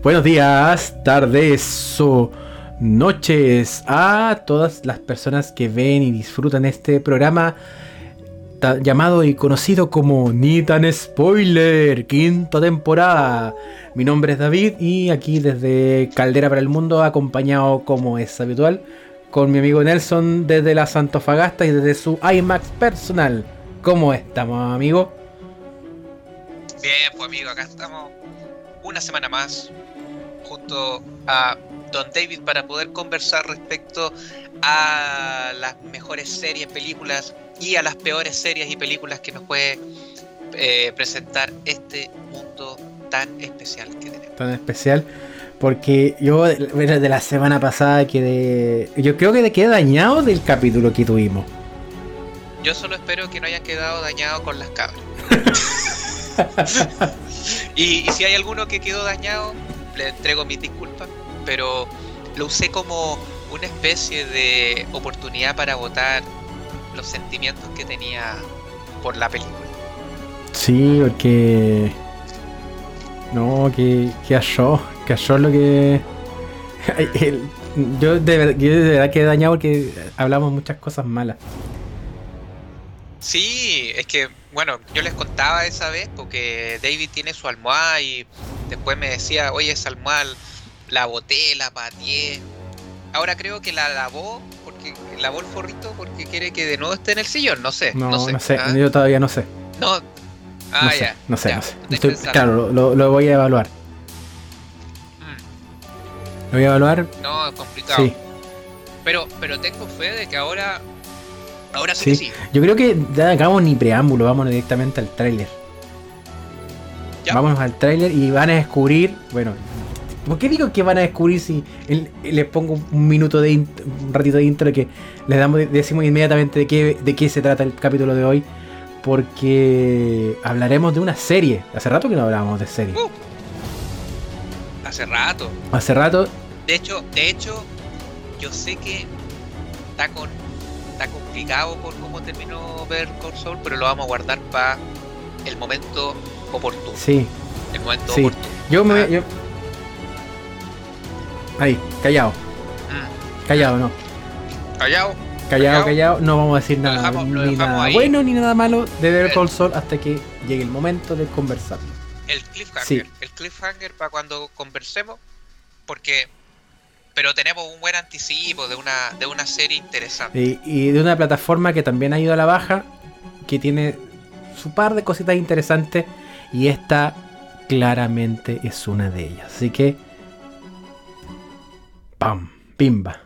Buenos días, tardes o noches a todas las personas que ven y disfrutan este programa llamado y conocido como Ni tan Spoiler, quinta temporada. Mi nombre es David y aquí desde Caldera para el Mundo, acompañado como es habitual con mi amigo Nelson desde la Santofagasta y desde su IMAX personal. ¿Cómo estamos, amigo? Bien, pues amigo, acá estamos una semana más junto a Don David para poder conversar respecto a las mejores series, películas y a las peores series y películas que nos puede eh, presentar este mundo tan especial que tenemos. Tan especial. Porque yo de la semana pasada quedé. Yo creo que quedé dañado del capítulo que tuvimos. Yo solo espero que no hayan quedado dañados con las cabras. y, si hay alguno que quedó dañado, le entrego mis disculpas, pero lo usé como una especie de oportunidad para votar los sentimientos que tenía por la película. Sí, porque. No, que, que yo, que yo lo que. yo, de verdad, yo de verdad quedé dañado porque hablamos muchas cosas malas. Sí, es que, bueno, yo les contaba esa vez porque David tiene su almohada y después me decía, oye, esa almohada la boté, la pateé. Ahora creo que la lavó porque lavó el forrito porque quiere que de nuevo esté en el sillón, no sé. No, no sé, ¿ah? yo todavía no sé. No, ah, no sé, no sé, no sé. claro, lo, voy a evaluar. Mm. Lo voy a evaluar. No, es complicado. Sí. Pero, pero tengo fe de que ahora Ahora sí, sí. Yo creo que ya hagamos ni preámbulo, vamos directamente al tráiler. Vamos al tráiler y van a descubrir, bueno, ¿por qué digo que van a descubrir si les pongo un minuto de un ratito de intro que les damos decimos inmediatamente de qué de qué se trata el capítulo de hoy? Porque hablaremos de una serie. Hace rato que no hablábamos de serie. Uh. hace rato. Hace rato. De hecho, de hecho, yo sé que está con está complicado por cómo terminó ver Soul, pero lo vamos a guardar para el momento oportuno. Sí. El momento oportuno. Yo me. Ah. Ahí, callado. Mm. Callado, no. Callado. Callado, callado, no vamos a decir nada, ni nada bueno ni nada malo de ver Cold Soul hasta que llegue el momento de conversar. El cliffhanger, el cliffhanger para cuando conversemos, porque pero tenemos un buen anticipo de una, de una serie interesante. Y, de una plataforma que también ha ido a la baja, que tiene su par de cositas interesantes, y esta claramente es una de ellas. Así que... ¡Pam! ¡Pimba!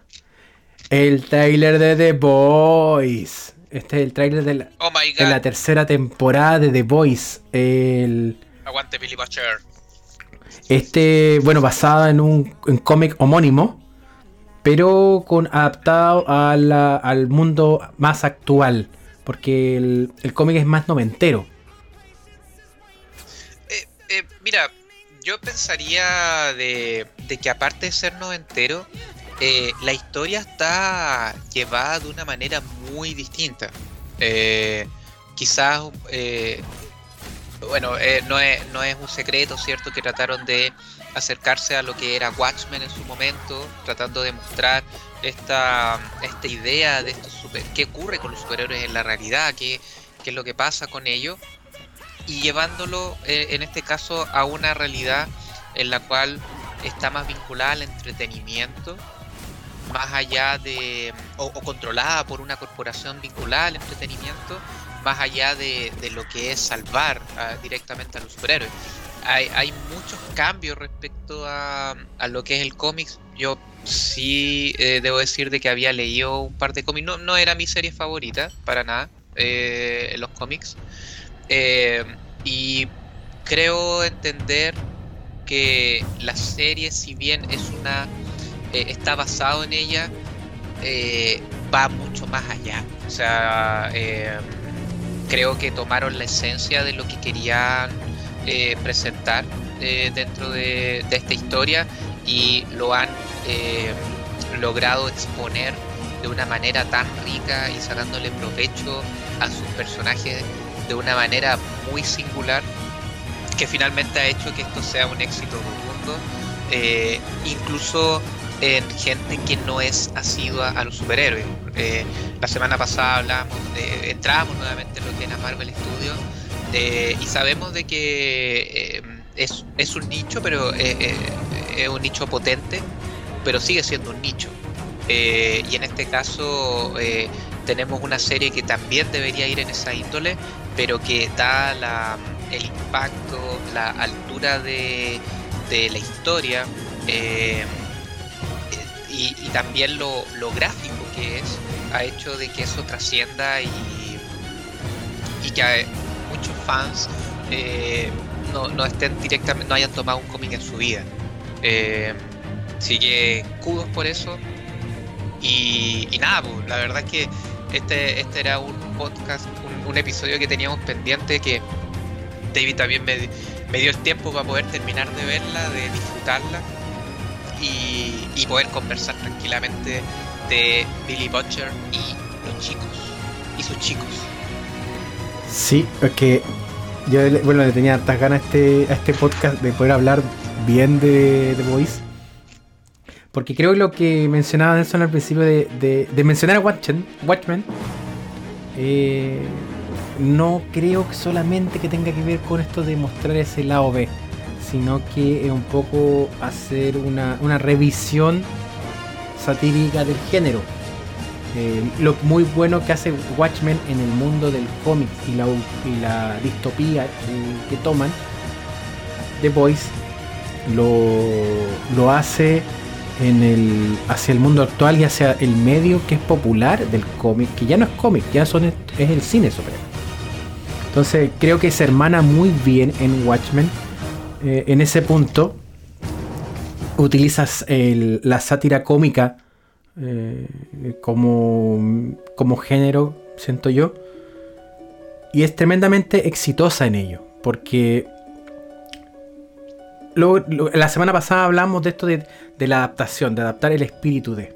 El trailer de The Boys. Este es el trailer de la, oh de la tercera temporada de The Boys. El... Aguante Billy Butcher. Este, bueno, basado en un cómic homónimo pero con adaptado al mundo más actual, porque el, cómic es más noventero. Eh, eh, mira, yo pensaría de, que aparte de ser noventero, eh, la historia está llevada de una manera muy distinta. quizás, bueno, no, es, no es un secreto, ¿cierto? Que trataron de acercarse a lo que era Watchmen en su momento, tratando de mostrar esta, esta idea de estos super, qué ocurre con los superhéroes en la realidad, qué, qué es lo que pasa con ellos, y llevándolo eh, en este caso a una realidad en la cual está más vinculada al entretenimiento, más allá de, o, controlada por una corporación vinculada al entretenimiento, más allá de, de lo que es salvar ah, directamente a los superhéroes hay, muchos cambios respecto a, lo que es el cómics. Yo sí eh, debo decir de que había leído un par de cómics. No, era mi serie favorita, para nada, eh, los cómics. Eh, y creo entender que la serie, si bien es una está basado en ella, va mucho más allá. O sea, creo que tomaron la esencia de lo que querían eh, presentar eh, dentro de, esta historia y lo han eh, logrado exponer de una manera tan rica y sacándole provecho a sus personajes de una manera muy singular que finalmente ha hecho que esto sea un éxito rotundo, incluso en gente que no es asidua a los superhéroes. La semana pasada hablamos de, entramos nuevamente en lo que era Marvel Studios eh, y sabemos de que es, es, un nicho, pero es un nicho potente, pero sigue siendo un nicho. y en este caso tenemos una serie que también debería ir en esa índole, pero que da el impacto, la altura de, la historia eh, y, también lo, gráfico que es, ha hecho de que eso trascienda y, y que muchos fans eh, no, estén directamente, no hayan tomado un cómic en su vida. Eh, así que kudos por eso. Y, nada, pues, la verdad es que este, este era un podcast, un, episodio que teníamos pendiente que David también me, dio el tiempo para poder terminar de verla, de disfrutarla y, poder conversar tranquilamente de Billy Butcher y los chicos y sus chicos. Sí, porque yo bueno, le tenía hartas ganas a este, a este podcast de poder hablar bien de The porque creo que lo que mencionaba Nelson al principio de, mencionar a Watchmen, Watchmen eh, no creo que solamente que tenga que ver con esto de mostrar ese lado B, sino que es un poco hacer una, revisión satírica del género. Eh, lo muy bueno que hace Watchmen en el mundo del cómic y la, y la distopía que, toman, The Boys lo, lo hace en el, hacia el mundo actual y hacia el medio que es popular del cómic, que ya no es cómic, ya son, es el cine sobre Entonces creo que se hermana muy bien en Watchmen. Eh, en ese punto utilizas la sátira cómica eh, como, como género, siento yo. Y es tremendamente exitosa en ello. Porque la semana pasada hablamos de esto de, la adaptación, de adaptar el espíritu de.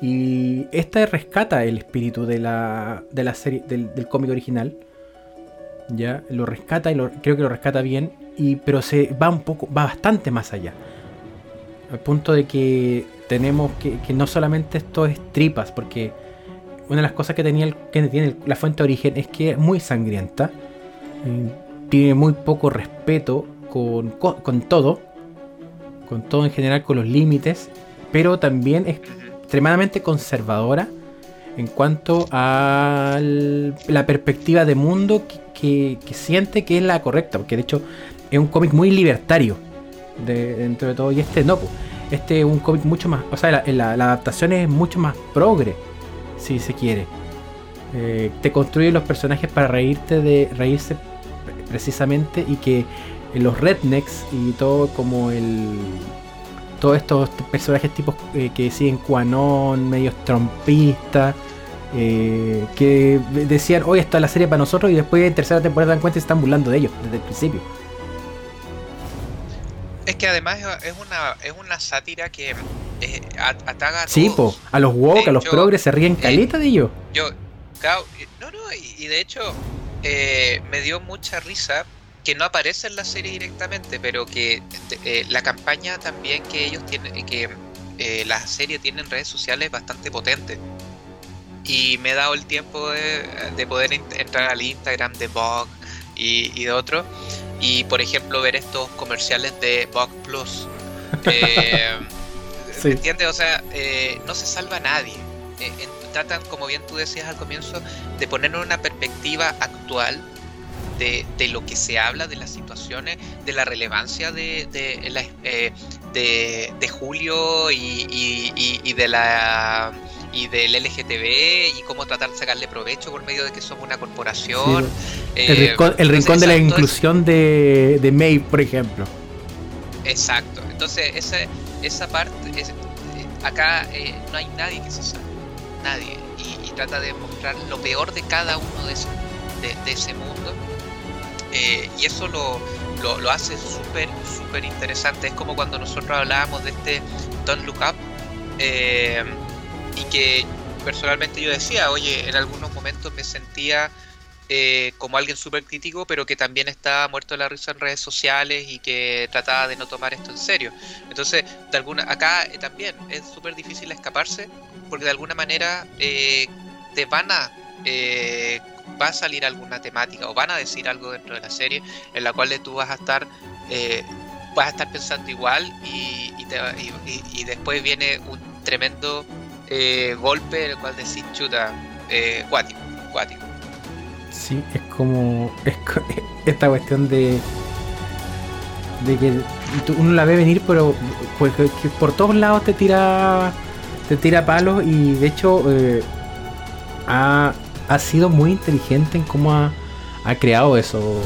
Y esta rescata el espíritu de la, de la serie, del, cómic original. Ya, lo rescata y creo que lo rescata bien. Y, pero se va un poco, va bastante más allá. Al punto de que tenemos que, que no solamente esto es tripas, porque una de las cosas que tenía que tiene la fuente de origen es que es muy sangrienta. Eh, tiene muy poco respeto con, todo, con todo en general, con los límites, pero también es extremadamente conservadora en cuanto a la perspectiva de mundo que, siente que es la correcta, porque de hecho es un cómic muy libertario dentro de todo, y este no, este es un cómic mucho más, o sea, la, adaptación es mucho más progre, si se quiere. Eh, te construye los personajes para reírte de reírse precisamente y que los rednecks y todo como el todos estos personajes tipos eh, que siguen Quanon, medios trompistas, eh, que decían, hoy está la serie para nosotros y después en tercera temporada dan cuenta y se están burlando de ellos desde el principio. Es que además es una, es una sátira que eh, ataga a Sí, a los woke, a los progres se ríen calita de ellos. Yo, no, no, y, de hecho me dio mucha risa que no aparece en la serie directamente, pero que eh, la campaña también que ellos tienen, que eh, la serie tiene en redes sociales bastante potente. Y me he dado el tiempo de, poder entrar al Instagram de Vogue y, de otros. Y por ejemplo ver estos comerciales de Vogue Plus. Eh, ¿Entiendes? O sea, no se salva nadie. tratan, como bien tú decías al comienzo, de poner en una perspectiva actual de, lo que se habla, de las situaciones, de la relevancia de, de, eh, de, Julio y, de la y del LGTB y cómo tratar de sacarle provecho por medio de que somos una corporación. el, eh, rincón, de la inclusión de, de May, por ejemplo. Exacto. Entonces, esa, esa parte, es, acá eh, no hay nadie que se salve. Nadie. Y, trata de mostrar lo peor de cada uno de, de, de ese mundo eh, y eso lo, lo, hace súper, súper interesante. Es como cuando nosotros hablábamos de este Don't Look Up eh, y que personalmente yo decía, oye, en algunos momentos me sentía eh, como alguien súper crítico, pero que también estaba muerto de la risa en redes sociales y que trataba de no tomar esto en serio. Entonces, de alguna, acá eh, también es súper difícil escaparse, porque de alguna manera eh, te van a va a salir alguna temática o van a decir algo dentro de la serie en la cual tú vas a estar vas a estar pensando igual y, y, después viene un tremendo golpe en el cual decís chuta cuático, cuático Sí, es como es, esta cuestión de de que uno la ve venir, pero pues, que por todos lados te tira te tira palos y de hecho eh, ha, sido muy inteligente en cómo ha, creado eso.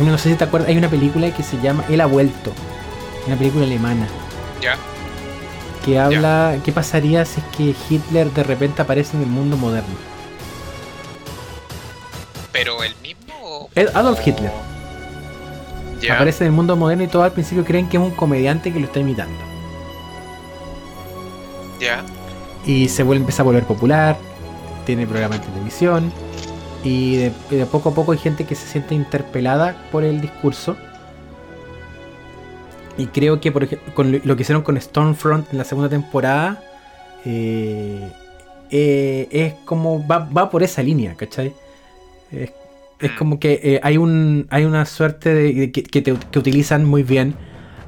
No sé si te acuerdas, hay una película que se llama Él ha vuelto, una película alemana. Ya. Que habla, ¿qué pasaría si es que Hitler de repente aparece en el mundo moderno? ¿Pero el mismo? Adolf Hitler. Aparece en el mundo moderno y todos al principio creen que es un comediante que lo está imitando. Ya. Y se vuelve, empieza a volver popular, tiene programas de televisión y de, poco a poco hay gente que se siente interpelada por el discurso. Y creo que por ejemplo, con lo que hicieron con Stormfront en la segunda temporada eh, eh, es como va, va por esa línea, ¿cachai? Es, mm. como que eh, hay un hay una suerte de, que, utilizan muy bien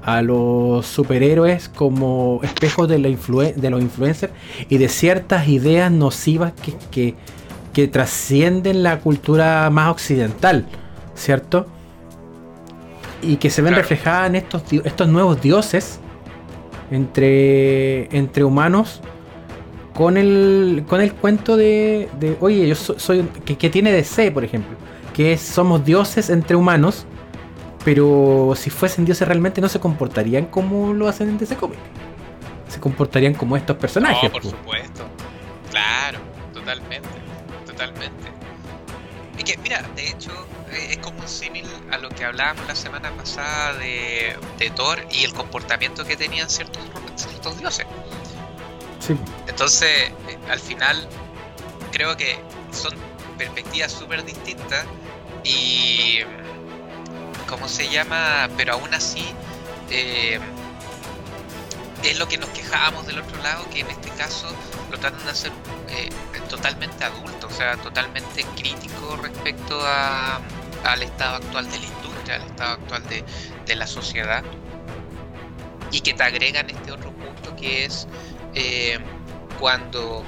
a los superhéroes como espejos de, la de los influencers y de ciertas ideas nocivas que, que, trascienden la cultura más occidental, ¿cierto? Y que se ven reflejadas en estos, estos nuevos dioses entre, entre humanos con el, con el cuento de, de oye, yo soy, que, que, tiene DC, por ejemplo, que somos dioses entre humanos, pero si fuesen dioses realmente no se comportarían como lo hacen en DC Comics. Se comportarían como estos personajes. por supuesto. Claro, totalmente, totalmente. Y que, mira, de hecho, a lo que hablábamos la semana pasada de, de Thor y el comportamiento que tenían ciertos, ciertos dioses. Entonces, eh, al final, creo que son perspectivas súper distintas y, ¿cómo se llama? Pero aún así, eh, es lo que nos quejábamos del otro lado, que en este caso lo tratan de hacer eh, totalmente adulto, o sea, totalmente crítico respecto a, al estado actual de la industria, al estado actual de, de la sociedad, y que te agregan este otro punto que es eh, cuando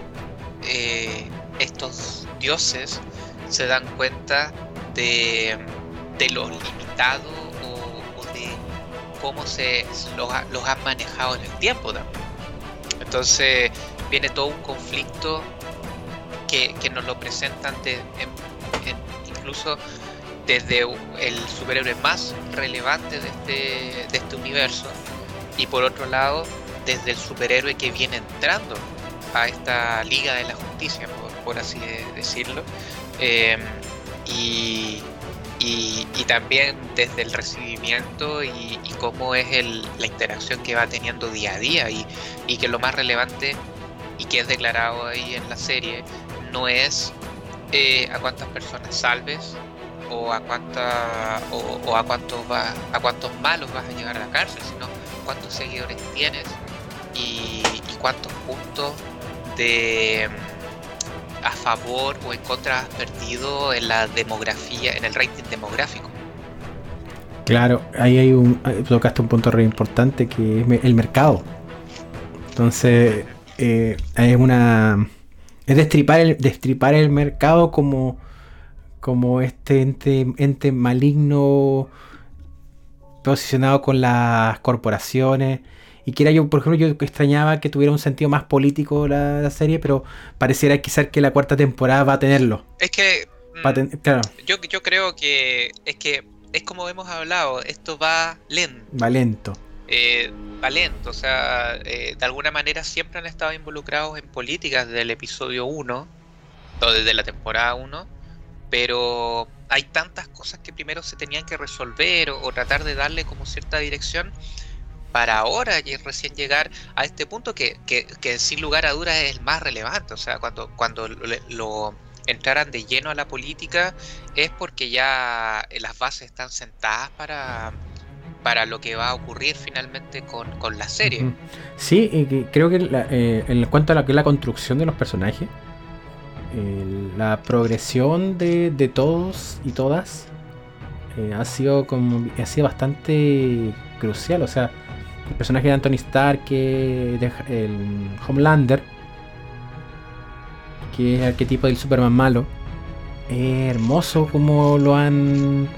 eh, estos dioses se dan cuenta de, de lo limitado o, de cómo se los, los, han manejado en el tiempo Entonces viene todo un conflicto que, nos lo presentan incluso desde el superhéroe más relevante de este, de este universo y por otro lado desde el superhéroe que viene entrando a esta Liga de la Justicia, por, así decirlo, em, y, y, también desde el recibimiento y, cómo es la interacción que va teniendo día a día y, y que lo más relevante y que es declarado ahí en la serie no es eh, a cuántas personas salves o a cuánta o, a cuántos va, a cuántos malos vas a llevar a la cárcel, sino cuántos seguidores tienes y, cuántos puntos de a favor o en contra has perdido en la demografía, en el rating demográfico. Claro, ahí hay un tocaste un punto re importante que es el mercado. Entonces, eh, es una es destripar el, destripar el mercado como como este ente, ente maligno posicionado con las corporaciones y que era yo, por ejemplo, yo extrañaba que tuviera un sentido más político la, serie, pero pareciera quizás que la cuarta temporada va a tenerlo. Es que. Mm, claro. Yo, yo creo que es que es como hemos hablado, esto va lento. Va lento. Eh, va lento, o sea, eh, de alguna manera siempre han estado involucrados en políticas desde el episodio 1, o desde la temporada 1, pero hay tantas cosas que primero se tenían que resolver o tratar de darle como cierta dirección para ahora y recién llegar a este punto que, sin lugar a dudas es el más relevante. O sea, cuando, cuando lo, entraran de lleno a la política es porque ya las bases están sentadas para, para lo que va a ocurrir finalmente con, la serie. Sí, creo que eh, en cuanto a la, la construcción de los personajes, la progresión de, de, todos y todas eh, ha sido como ha sido bastante crucial. O sea, el personaje de Anthony Stark, el Homelander, que es el arquetipo del Superman malo, es hermoso como lo han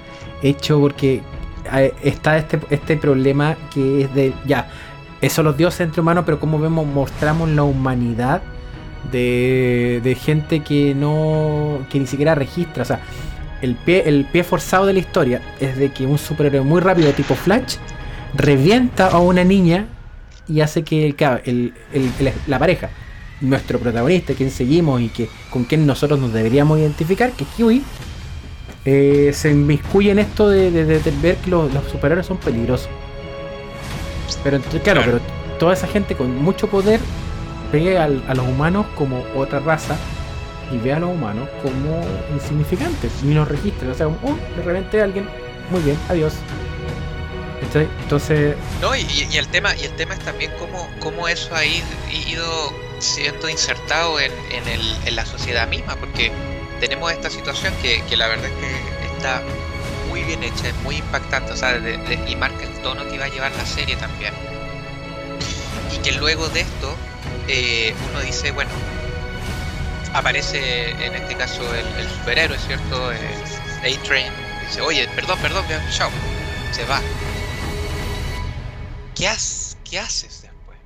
hecho porque eh, está este, este problema que es de, ya, eso los dioses entre humanos, pero como vemos, mostramos la humanidad de, de gente que no, que ni siquiera registra, o sea, el pie, el pie forzado de la historia es de que un superhéroe muy rápido tipo Flash revienta a una niña y hace que el, la pareja, nuestro protagonista, quien seguimos y que con quien nosotros nos deberíamos identificar, que es Kiwi, eh, se inmiscuye en esto de, ver que los, superhéroes son peligrosos. Pero entonces, claro, pero toda esa gente con mucho poder ve a los humanos como otra raza y ve a los humanos como insignificantes y nos registra. O sea, de repente alguien, muy bien, adiós. Entonces. No, y, el tema, y el tema es también cómo, cómo eso ha ido siendo insertado en, en, el, en, la sociedad misma, porque tenemos esta situación que, que, la verdad es que está muy bien hecha, es muy impactante, o sea, y marca el tono que va a llevar la serie también. Y que luego de esto, eh, uno dice, bueno, aparece en este caso el, superhéroe, ¿cierto? Eh, A-Train, dice, oye, perdón, perdón, chao, se va. ¿Qué, ¿Qué haces después?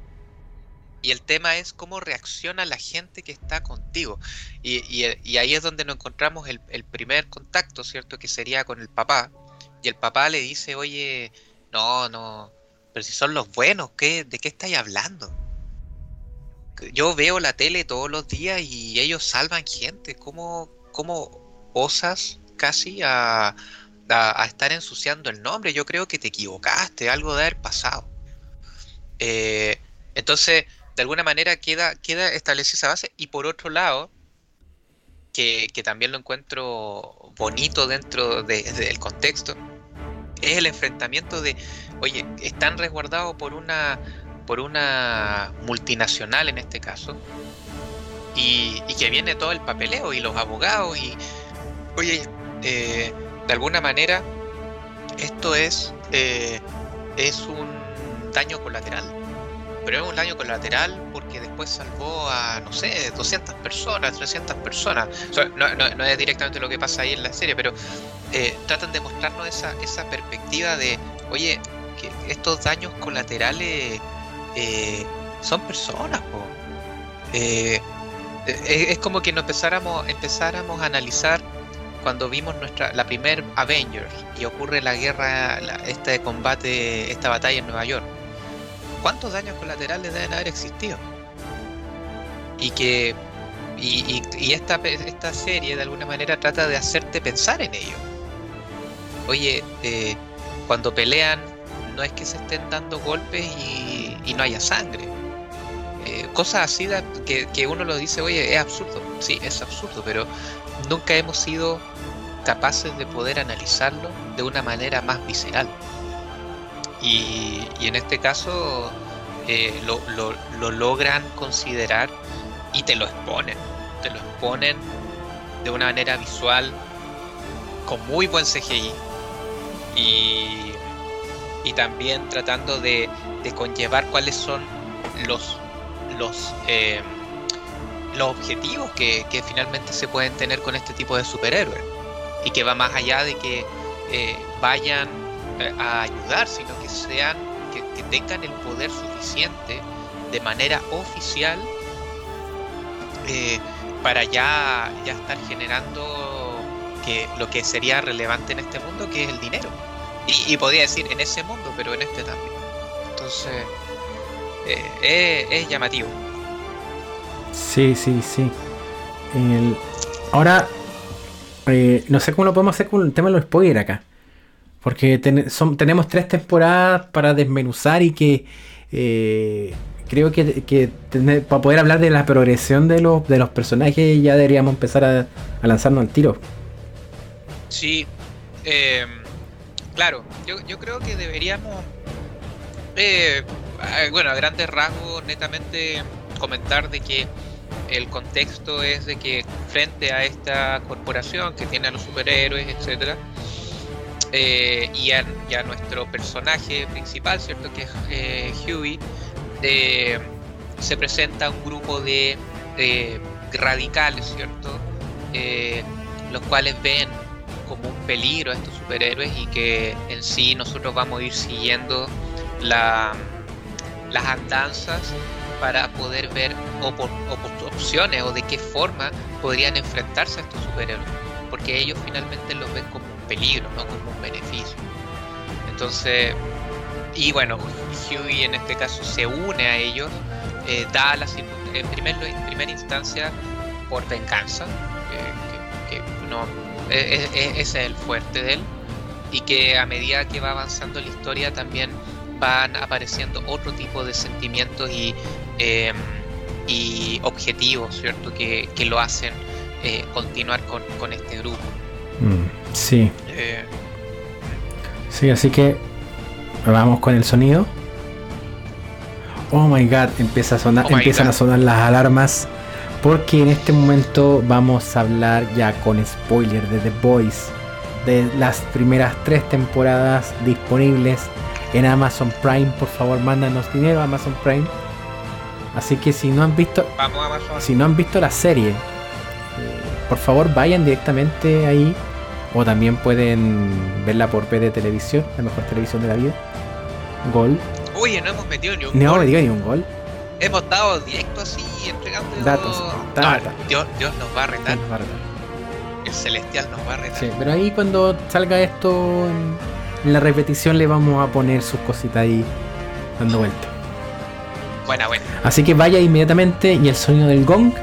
Y el tema es cómo reacciona la gente que está contigo. Y, ahí es donde nos encontramos el, primer contacto, ¿cierto? Que sería con el papá. Y el papá le dice, oye, no, no, pero si son los buenos, ¿qué, ¿de qué estáis hablando? Yo veo la tele todos los días y ellos salvan gente. ¿Cómo, cómo osas casi a, estar ensuciando el nombre? Yo creo que te equivocaste, algo de haber pasado. Eh, entonces, de alguna manera queda, queda establecida esa base. Y por otro lado, que, también lo encuentro bonito dentro del contexto, es el enfrentamiento de, oye, están resguardados por una por una multinacional en este caso, y, que viene todo el papeleo y los abogados y, oye, eh, de alguna manera esto es, eh, es un daño colateral, pero es un daño colateral porque después salvó a, no sé, 200 personas, 300 personas. no, es directamente lo que pasa ahí en la serie, pero eh, tratan de mostrarnos esa, esa perspectiva de, oye, que estos daños colaterales eh, son personas. Eh, eh, es como que nos empezáramos, empezáramos a analizar cuando vimos nuestra la primer Avengers y ocurre la guerra, este combate, esta batalla en Nueva York. ¿Cuántos daños colaterales deben haber existido? Y que y, esta, esta serie de alguna manera trata de hacerte pensar en ello. Oye, cuando pelean no es que se estén dando golpes y, no haya sangre. Eh, cosas así que, uno lo dice, oye, es absurdo. Sí, es absurdo, pero nunca hemos sido capaces de poder analizarlo de una manera más visceral. Y, en este caso eh, lo, lo, logran considerar y te lo exponen. Te lo exponen de una manera visual con muy buen CGI. Y y también tratando de, conllevar cuáles son los, los, eh, los objetivos que, finalmente se pueden tener con este tipo de superhéroes y que va más allá de que eh, vayan eh, a ayudar, sino que sean que, tengan el poder suficiente de manera oficial para ya, ya estar generando que lo que sería relevante en este mundo, que es el dinero. Y, podría decir en ese mundo, pero en este también. Entonces, eh, es, llamativo. Sí, sí, sí. ahora, eh, no sé cómo lo podemos hacer con el tema de los spoilers acá. Porque tenemos tres temporadas para desmenuzar y que, eh, creo que, para poder hablar de la progresión de los, de los personajes ya deberíamos empezar a, lanzarnos al tiro. Sí, eh, claro, yo, creo que deberíamos, eh, bueno, a grandes rasgos, netamente comentar de que el contexto es de que frente a esta corporación que tiene a los superhéroes, etcétera, eh, y, a, nuestro personaje principal, ¿cierto? Que es Huey, se presenta un grupo de radicales, ¿cierto? Eh, los cuales ven peligro a estos superhéroes y que en sí nosotros vamos a ir siguiendo la, las andanzas para poder ver opciones o de qué forma podrían enfrentarse a estos superhéroes, porque ellos finalmente los ven como un peligro, no como un beneficio. Entonces, y bueno, Huey en este caso se une a ellos, eh, da la, en, primer, en primera instancia por venganza, que, no, e, e, e, ese es el fuerte de él, y que a medida que va avanzando la historia también van apareciendo otro tipo de sentimientos y, em, y objetivos, ¿cierto? Que, lo hacen eh, continuar con, este grupo. Mm, sí. Eh, sí, así que Vamos con el sonido. Oh my god, empieza a sonar, oh empiezan a sonar las alarmas. Porque en este momento vamos a hablar ya con spoiler de The Boys. De las primeras tres temporadas disponibles en Amazon Prime. Por favor, mándanos dinero a Amazon Prime. Así que si no han visto. Si no han visto la serie. Eh, por favor vayan directamente ahí. O también pueden verla por PD Televisión, la mejor televisión de la vida. Gol. Oye, no hemos metido ni un no gol. No ni un gol. Hemos dado directo así, entregando datos. Dios, nos va a retar. El celestial nos va a retar. Sí, pero ahí cuando salga esto en, la repetición le vamos a poner sus cositas ahí dando vuelta. Buena, buena. Así que vaya inmediatamente y el sonido del gong.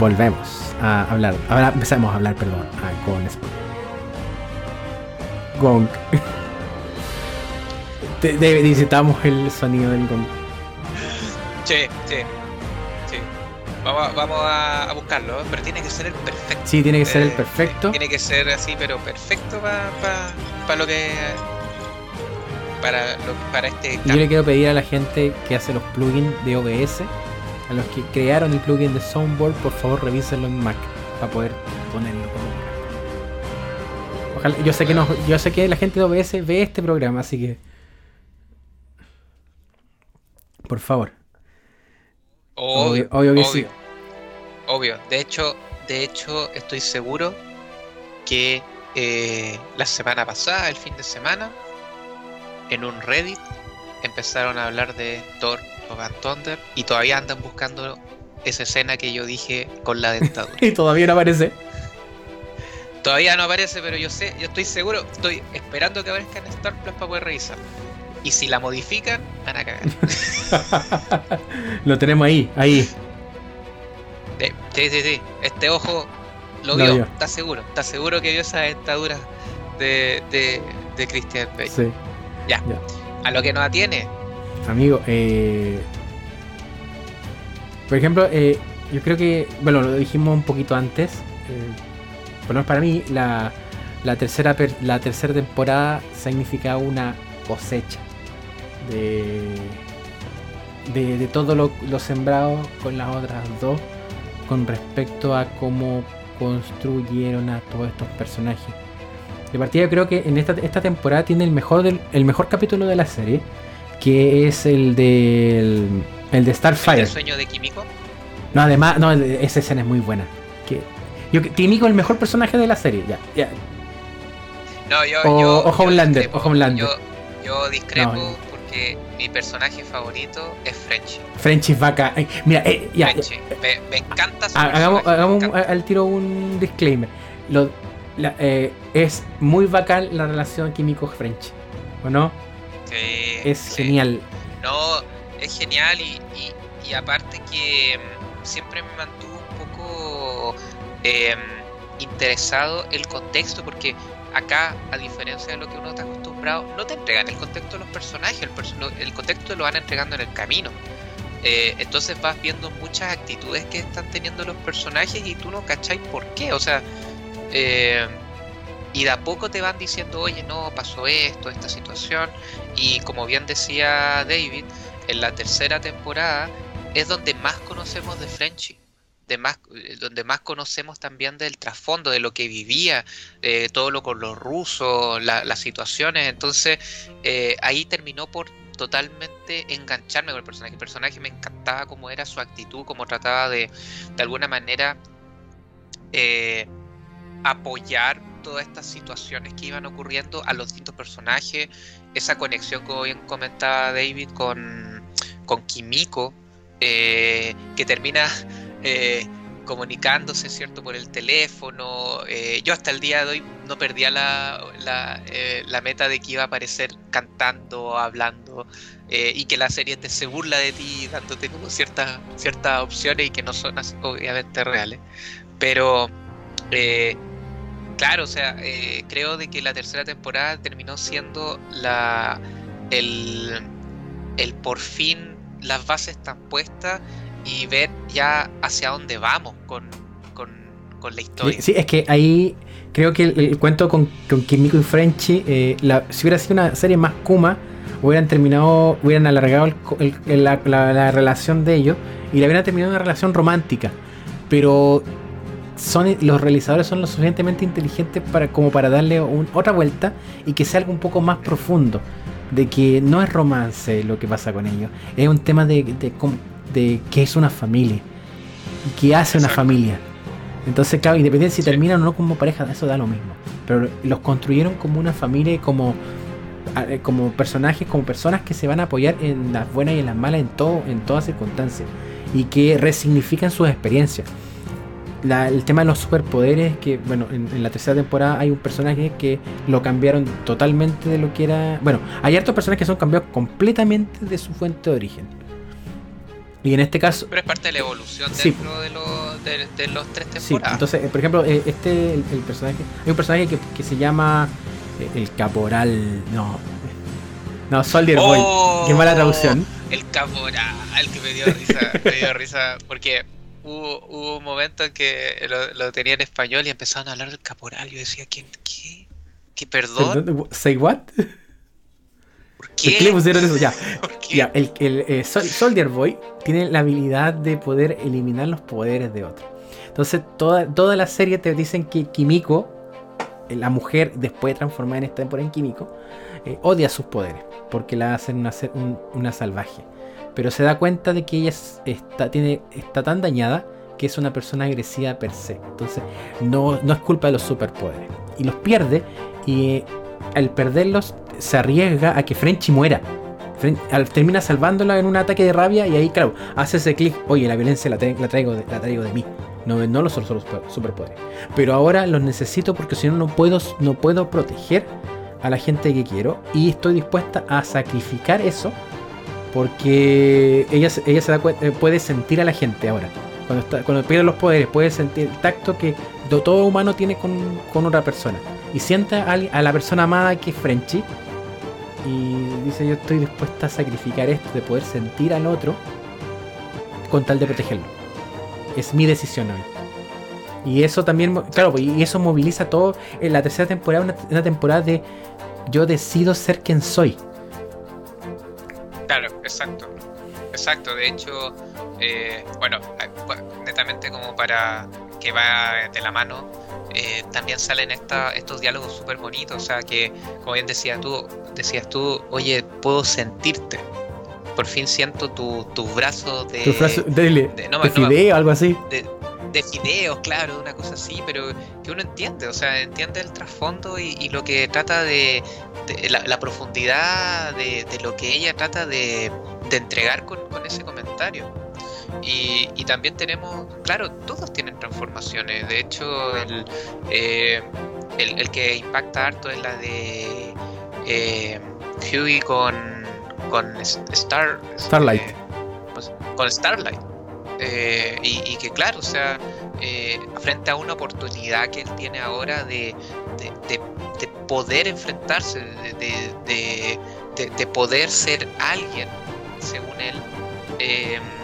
Volvemos a hablar. Ahora empezamos a hablar, perdón, con Gong. necesitamos el sonido del gong. Sí, sí. sí. Vamos, vamos a, buscarlo, pero tiene que ser el perfecto. Sí, tiene que ser el eh, perfecto. Tiene que ser así, pero perfecto para lo que. Para, lo, para este. Yo le quiero pedir a la gente que hace los plugins de OBS, a los que crearon el plugin de Soundboard, por favor revísenlo en Mac para poder ponerlo Ojalá, yo sé que no, yo sé que la gente de OBS ve este programa, así que por favor. Obvio, obvio, que sí. Obvio. De hecho, de hecho, estoy seguro que eh, la semana pasada, el fin de semana, en un Reddit empezaron a hablar de Thor Love Thunder y todavía andan buscando esa escena que yo dije con la dentadura. y todavía no aparece. Todavía no aparece, pero yo sé, yo estoy seguro, estoy esperando que aparezca en Star Plus para poder revisar. Y si la modifican, van a cagar. lo tenemos ahí, ahí. Sí, sí, sí. Este ojo lo vio, está seguro. Está seguro que vio esa dentadura de, de, Christian Bale. Sí. Ya. A lo que nos atiene. Amigo, eh, por ejemplo, eh, yo creo que, bueno, lo dijimos un poquito antes. Eh, bueno, para mí, la, la, tercera, la tercera temporada significa una cosecha de, de, todo lo, sembrado con las otras dos con respecto a cómo construyeron a todos estos personajes. De partida creo que en esta, esta temporada tiene el mejor, del, el mejor capítulo de la serie, que es el del el de Starfire. ¿El sueño de Kimiko? No, además, no, esa escena es muy buena. Que, yo, Kimiko es el mejor personaje de la serie, ya. ya. No, yo, o, yo, o Homelander, o Homelander. Yo discrepo mi personaje favorito es Frenchy. Frenchy es vaca. Mira, eh, ya. Frenchy. Me, encanta su Hagamos, hagamos al tiro un disclaimer. Lo, eh, es muy bacán la relación químico-Frenchy. ¿O no? Sí. Es genial. No, es genial y, y, aparte que mm, siempre me mantuvo un poco interesado el contexto porque acá, a diferencia de lo que uno está acostumbrado, no te entregan el contexto de los personajes, el, el contexto lo van entregando en el camino. Eh, entonces vas viendo muchas actitudes que están teniendo los personajes y tú no cacháis por qué. O sea, eh, y de a poco te van diciendo, oye, no, pasó esto, esta situación. Y como bien decía David, en la tercera temporada es donde más conocemos de Frenchy. Más, eh, donde más conocemos también del trasfondo, de lo que vivía, todo lo con los rusos, las situaciones. Entonces ahí terminó por totalmente engancharme con el personaje. El personaje me encantaba cómo era su actitud, cómo trataba de, de alguna manera, eh, apoyar todas estas situaciones que iban ocurriendo a los distintos personajes. Esa conexión, como bien comentaba David, con, con Kimiko, eh, que termina eh, comunicándose, ¿cierto? Por el teléfono. yo hasta el día de hoy no perdía la, eh, la, meta de que iba a aparecer cantando, hablando, eh, y que la serie te se burla de ti, dándote como ciertas, ciertas opciones y que no son obviamente reales. Pero, eh, claro, o sea, creo de que la tercera temporada terminó siendo la el, el por fin las bases están puestas y ver ya hacia dónde vamos con, con, con la historia. Sí, es que ahí creo que el, cuento con, con, Kimiko y Frenchy, eh, si hubiera sido una serie más Kuma, hubieran terminado, hubieran alargado la, relación de ellos y la hubieran terminado una relación romántica. Pero son, los realizadores son lo suficientemente inteligentes para, como para darle otra vuelta y que sea algo un poco más profundo. De que no es romance lo que pasa con ellos, es un tema de, de, de, que es una familia y que hace una familia. Entonces, claro, independiente si terminan o no como pareja, eso da lo mismo. Pero los construyeron como una familia, como, eh, como personajes, como personas que se van a apoyar en las buenas y en las malas, en, todo, en todas circunstancias. Y que resignifican sus experiencias. el tema de los superpoderes, que bueno, en, la tercera temporada hay un personaje que lo cambiaron totalmente de lo que era. Bueno, hay hartos personajes que son cambiados completamente de su fuente de origen. Y en este caso. Pero es parte de la evolución dentro de, los tres temporadas. Sí, entonces, eh, por ejemplo, eh, este, el, personaje. Hay un personaje que, se llama. Eh, el Caporal. No. No, Soldier Boy. Oh, Qué mala traducción. El Caporal, que me dio risa. me dio risa. Porque hubo, un momento en que lo, tenía en español y empezaron a hablar del Caporal. Yo decía, ¿qué? ¿Qué? ¿Qué perdón? ¿Say what? ¿Por qué? le pusieron eso? Ya. ya el, eh, Soldier Boy tiene la habilidad de poder eliminar los poderes de otro. Entonces, toda, toda la serie te dicen que Kimiko, eh, la mujer después de transformar en esta temporada en Kimiko, eh, odia sus poderes porque la hacen una, una salvaje. Pero se da cuenta de que ella está, tiene, está tan dañada que es una persona agresiva per se. Entonces, no, no es culpa de los superpoderes. Y los pierde y al perderlos se arriesga a que Frenchy muera. termina salvándola en un ataque de rabia y ahí, claro, hace ese clic. Oye, la violencia la, traigo, de, la traigo de mí. No, no los, superpoderes. Pero ahora los necesito porque si no, no puedo, no puedo proteger a la gente que quiero. Y estoy dispuesta a sacrificar eso porque ella, ella se da eh, puede sentir a la gente ahora. Cuando, está, cuando pierde los poderes, puede sentir el tacto que todo humano tiene con, con otra persona y sienta a, la persona amada que es Frenchy y dice yo estoy dispuesta a sacrificar esto de poder sentir al otro con tal de protegerlo. Es mi decisión hoy. Y eso también, claro, pues, y eso moviliza todo. En la tercera temporada, una, una temporada de yo decido ser quien soy. Claro, exacto. Exacto, de hecho, eh, bueno, netamente como para que va de la mano, eh, también salen esta, estos diálogos súper bonitos, o sea que, como bien decías tú, decías tú, oye, puedo sentirte. Por fin siento tu, tus brazos de... Tu brazo, de, fideo, algo así. De, de fideos, claro, una cosa así, pero que uno entiende, o sea, entiende el trasfondo y, lo que trata de, la, profundidad de, lo que ella trata de, entregar con, ese comentario. Y, también tenemos, claro, todos tienen transformaciones. De hecho, el, eh, el, que impacta harto es la de eh, con, con Star, Starlight. Eh, pues, con Starlight. y, que claro, o sea, frente a una oportunidad que él tiene ahora de, poder enfrentarse, de, de, poder ser alguien, según él. Em,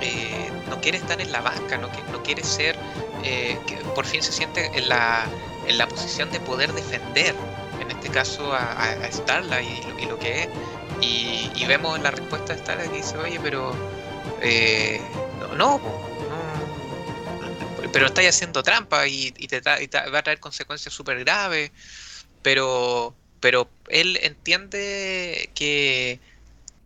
eh, no quiere estar en la banca, no, no quiere ser, eh, por fin se siente en la, en la posición de poder defender, en este caso a, a, Starla y, lo que es. Y, vemos la respuesta de Starla que dice, oye, pero eh, no, no, pero estáis haciendo trampa y, te, va a traer consecuencias súper graves. Pero, pero él entiende que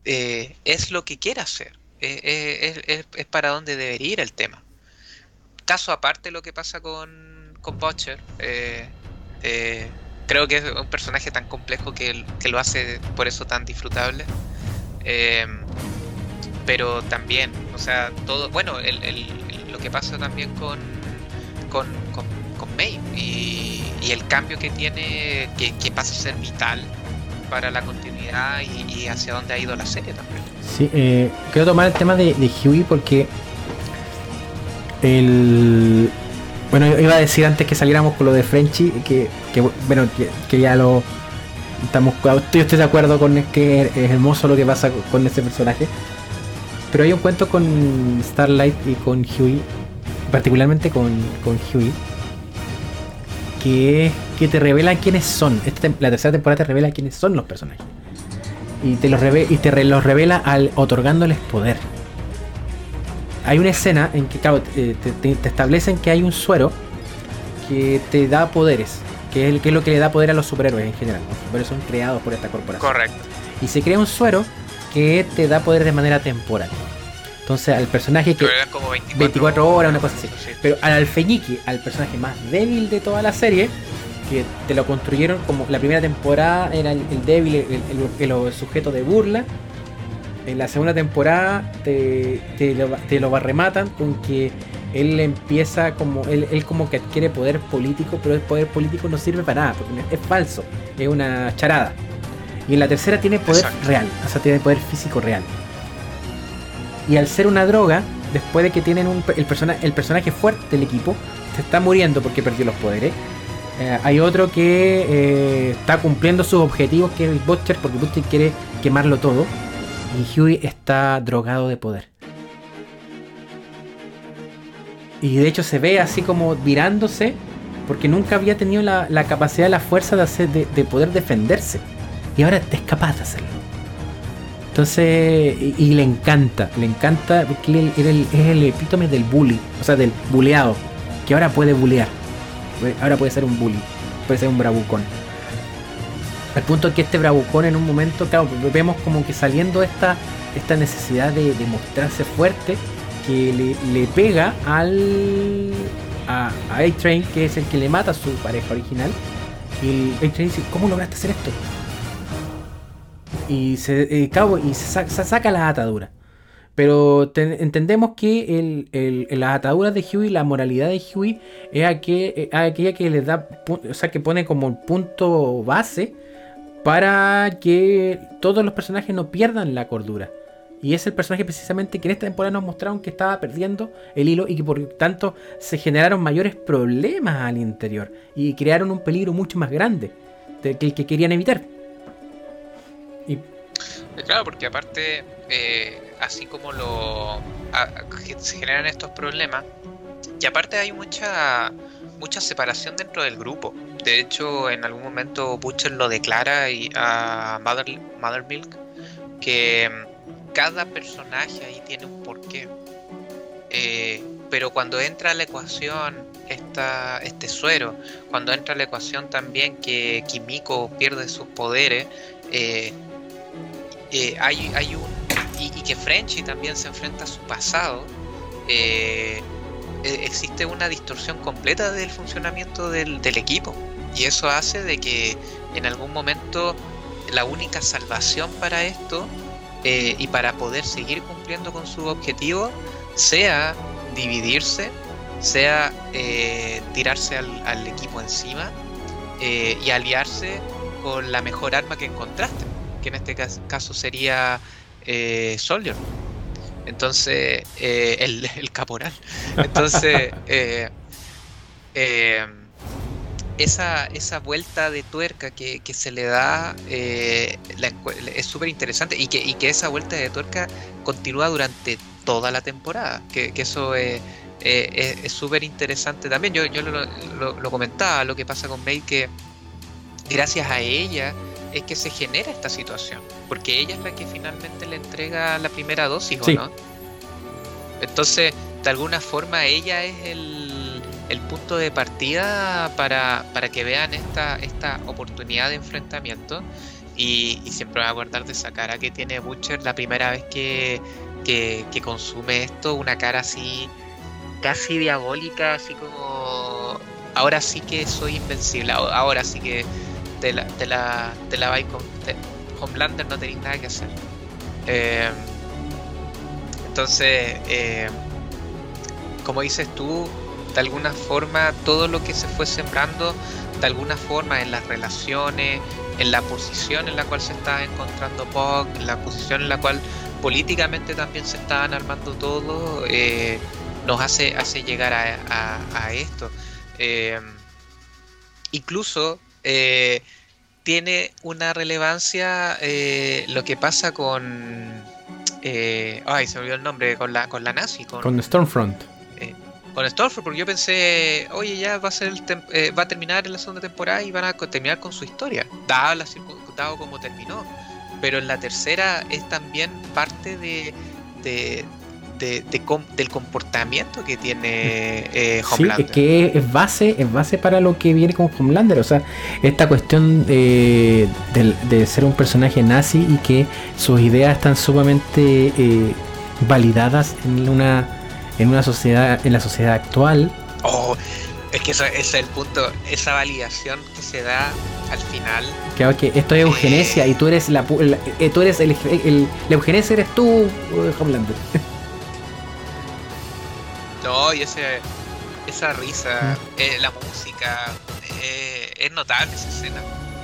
eh, es lo que quiere hacer. Es, para donde debería ir el tema. Caso aparte lo que pasa con, con Butcher. Eh, eh, creo que es un personaje tan complejo que, que lo hace por eso tan disfrutable. pero también, o sea, todo, bueno, lo que pasa también con, con, con, May y, el cambio que tiene, que, pasa a ser vital para la continuidad y, hacia dónde ha ido la serie también. Sí, eh, quiero tomar el tema de, de Huey porque el bueno iba a decir antes que saliéramos con lo de Frenchy que, bueno que, ya lo estamos yo estoy de acuerdo con que es hermoso lo que pasa con ese personaje pero hay un cuento con Starlight y con Huey particularmente con, con Huey, que, que te revela quiénes son. la tercera temporada te revela quiénes son los personajes. Y te los, y te los revela al otorgándoles poder. Hay una escena en que te, establecen que hay un suero que te da poderes, que es, el, que es lo que le da poder a los superhéroes en general. Los superhéroes son creados por esta corporación. Correcto. Y se crea un suero que te da poder de manera temporal. Entonces al personaje que... 24, horas, una cosa así. Pero al alfeñique, al personaje más débil de toda la serie, que te lo construyeron como la primera temporada era el, débil, el, sujeto de burla. En la segunda temporada te, te, lo, te lo rematan con que él empieza como él, él, como que adquiere poder político, pero el poder político no sirve para nada, porque es falso, es una charada. Y en la tercera tiene poder real, o sea, tiene poder físico real. Y al ser una droga, después de que tienen un, el, persona, el personaje fuerte del equipo, se está muriendo porque perdió los poderes. Eh, hay otro que eh, está cumpliendo sus objetivos, que es el Butcher, porque Butcher quiere quemarlo todo. Y Huey está drogado de poder. Y de hecho se ve así como virándose, porque nunca había tenido la, capacidad, la fuerza de, hacer, de poder defenderse. Y ahora es capaz de hacerlo. Entonces, y, le encanta, le encanta porque él, es el epítome del bully, o sea, del buleado, que ahora puede bulear, ahora puede ser un bully, puede ser un bravucón. Al punto que este bravucón en un momento, claro, vemos como que saliendo esta, esta necesidad de, mostrarse fuerte, que le, pega al a, a A-Train, que es el que le mata a su pareja original. Y A-Train dice, ¿cómo lograste hacer esto? y se, eh, y se, saca la atadura. Pero entendemos que el, las ataduras de Huey, la moralidad de Huey, es aquella, que les da, o sea, que pone como el punto base para que todos los personajes no pierdan la cordura. Y es el personaje precisamente que en esta temporada nos mostraron que estaba perdiendo el hilo y que por tanto se generaron mayores problemas al interior y crearon un peligro mucho más grande que el que querían evitar. Claro, porque aparte, eh, así como lo se generan estos problemas, y aparte hay mucha mucha separación dentro del grupo. De hecho, en algún momento Butcher lo declara a Mother, Mother Milk que mm, cada personaje ahí tiene un porqué. Eh, pero cuando entra a la ecuación esta, este suero, cuando entra a la ecuación también que Kimiko pierde sus poderes, eh, eh, hay, hay un. Y, que Frenchy también se enfrenta a su pasado. Eh, e, existe una distorsión completa del funcionamiento del, equipo. Y eso hace de que en algún momento la única salvación para esto eh, y para poder seguir cumpliendo con su objetivo sea dividirse, sea tirarse al, al, equipo encima y aliarse con la mejor arma que encontraste que en este caso sería eh, Soldier. Entonces, eh, el, caporal. Entonces, eh, esa, esa vuelta de tuerca que, se le da eh, es súper interesante y que, y que esa vuelta de tuerca continúa durante toda la temporada, que, eso es súper interesante también. Yo, yo lo, comentaba, lo que pasa con May, que gracias a ella es que se genera esta situación, porque ella es la que finalmente le entrega la primera dosis, ¿o no? Entonces, de alguna forma, ella es el, el punto de partida para, para, que vean esta, esta oportunidad de enfrentamiento. Y, siempre voy a guardar de esa cara que tiene Butcher la primera vez que, que, que consume esto, una cara así casi diabólica, así como ahora sí que soy invencible, ahora sí que te la, te la, te la vais con Homelander, no tenéis nada que hacer. Eh, entonces, eh, como dices tú, de alguna forma todo lo que se fue sembrando, de alguna forma en las relaciones, en la posición en la cual se estaba encontrando Puck, en la posición en la cual políticamente también se estaban armando todo, eh, nos hace, hace llegar a, esto. incluso eh, tiene una relevancia eh, lo que pasa con. Eh, ay, se me olvidó el nombre, con la, con la nazi. Con, Stormfront. con Stormfront, porque yo pensé, oye, ya va a ser va a terminar en la segunda temporada y van a terminar con su historia, dado, la, dado como terminó. Pero en la tercera es también parte de, del comportamiento que tiene eh, Homelander. Sí, que es base, es base para lo que viene con Homelander. O sea, esta cuestión de, ser un personaje nazi y que sus ideas están sumamente eh, validadas en una, en una sociedad, en la sociedad actual. Oh, es que ese es el punto, esa validación que se da al final. Claro que esto es eugenesia y tú eres la, eh, tú eres el, el, la eugenesia eres tú, Homelander. No, y ese, esa risa, eh, la música, eh, es notable esa escena,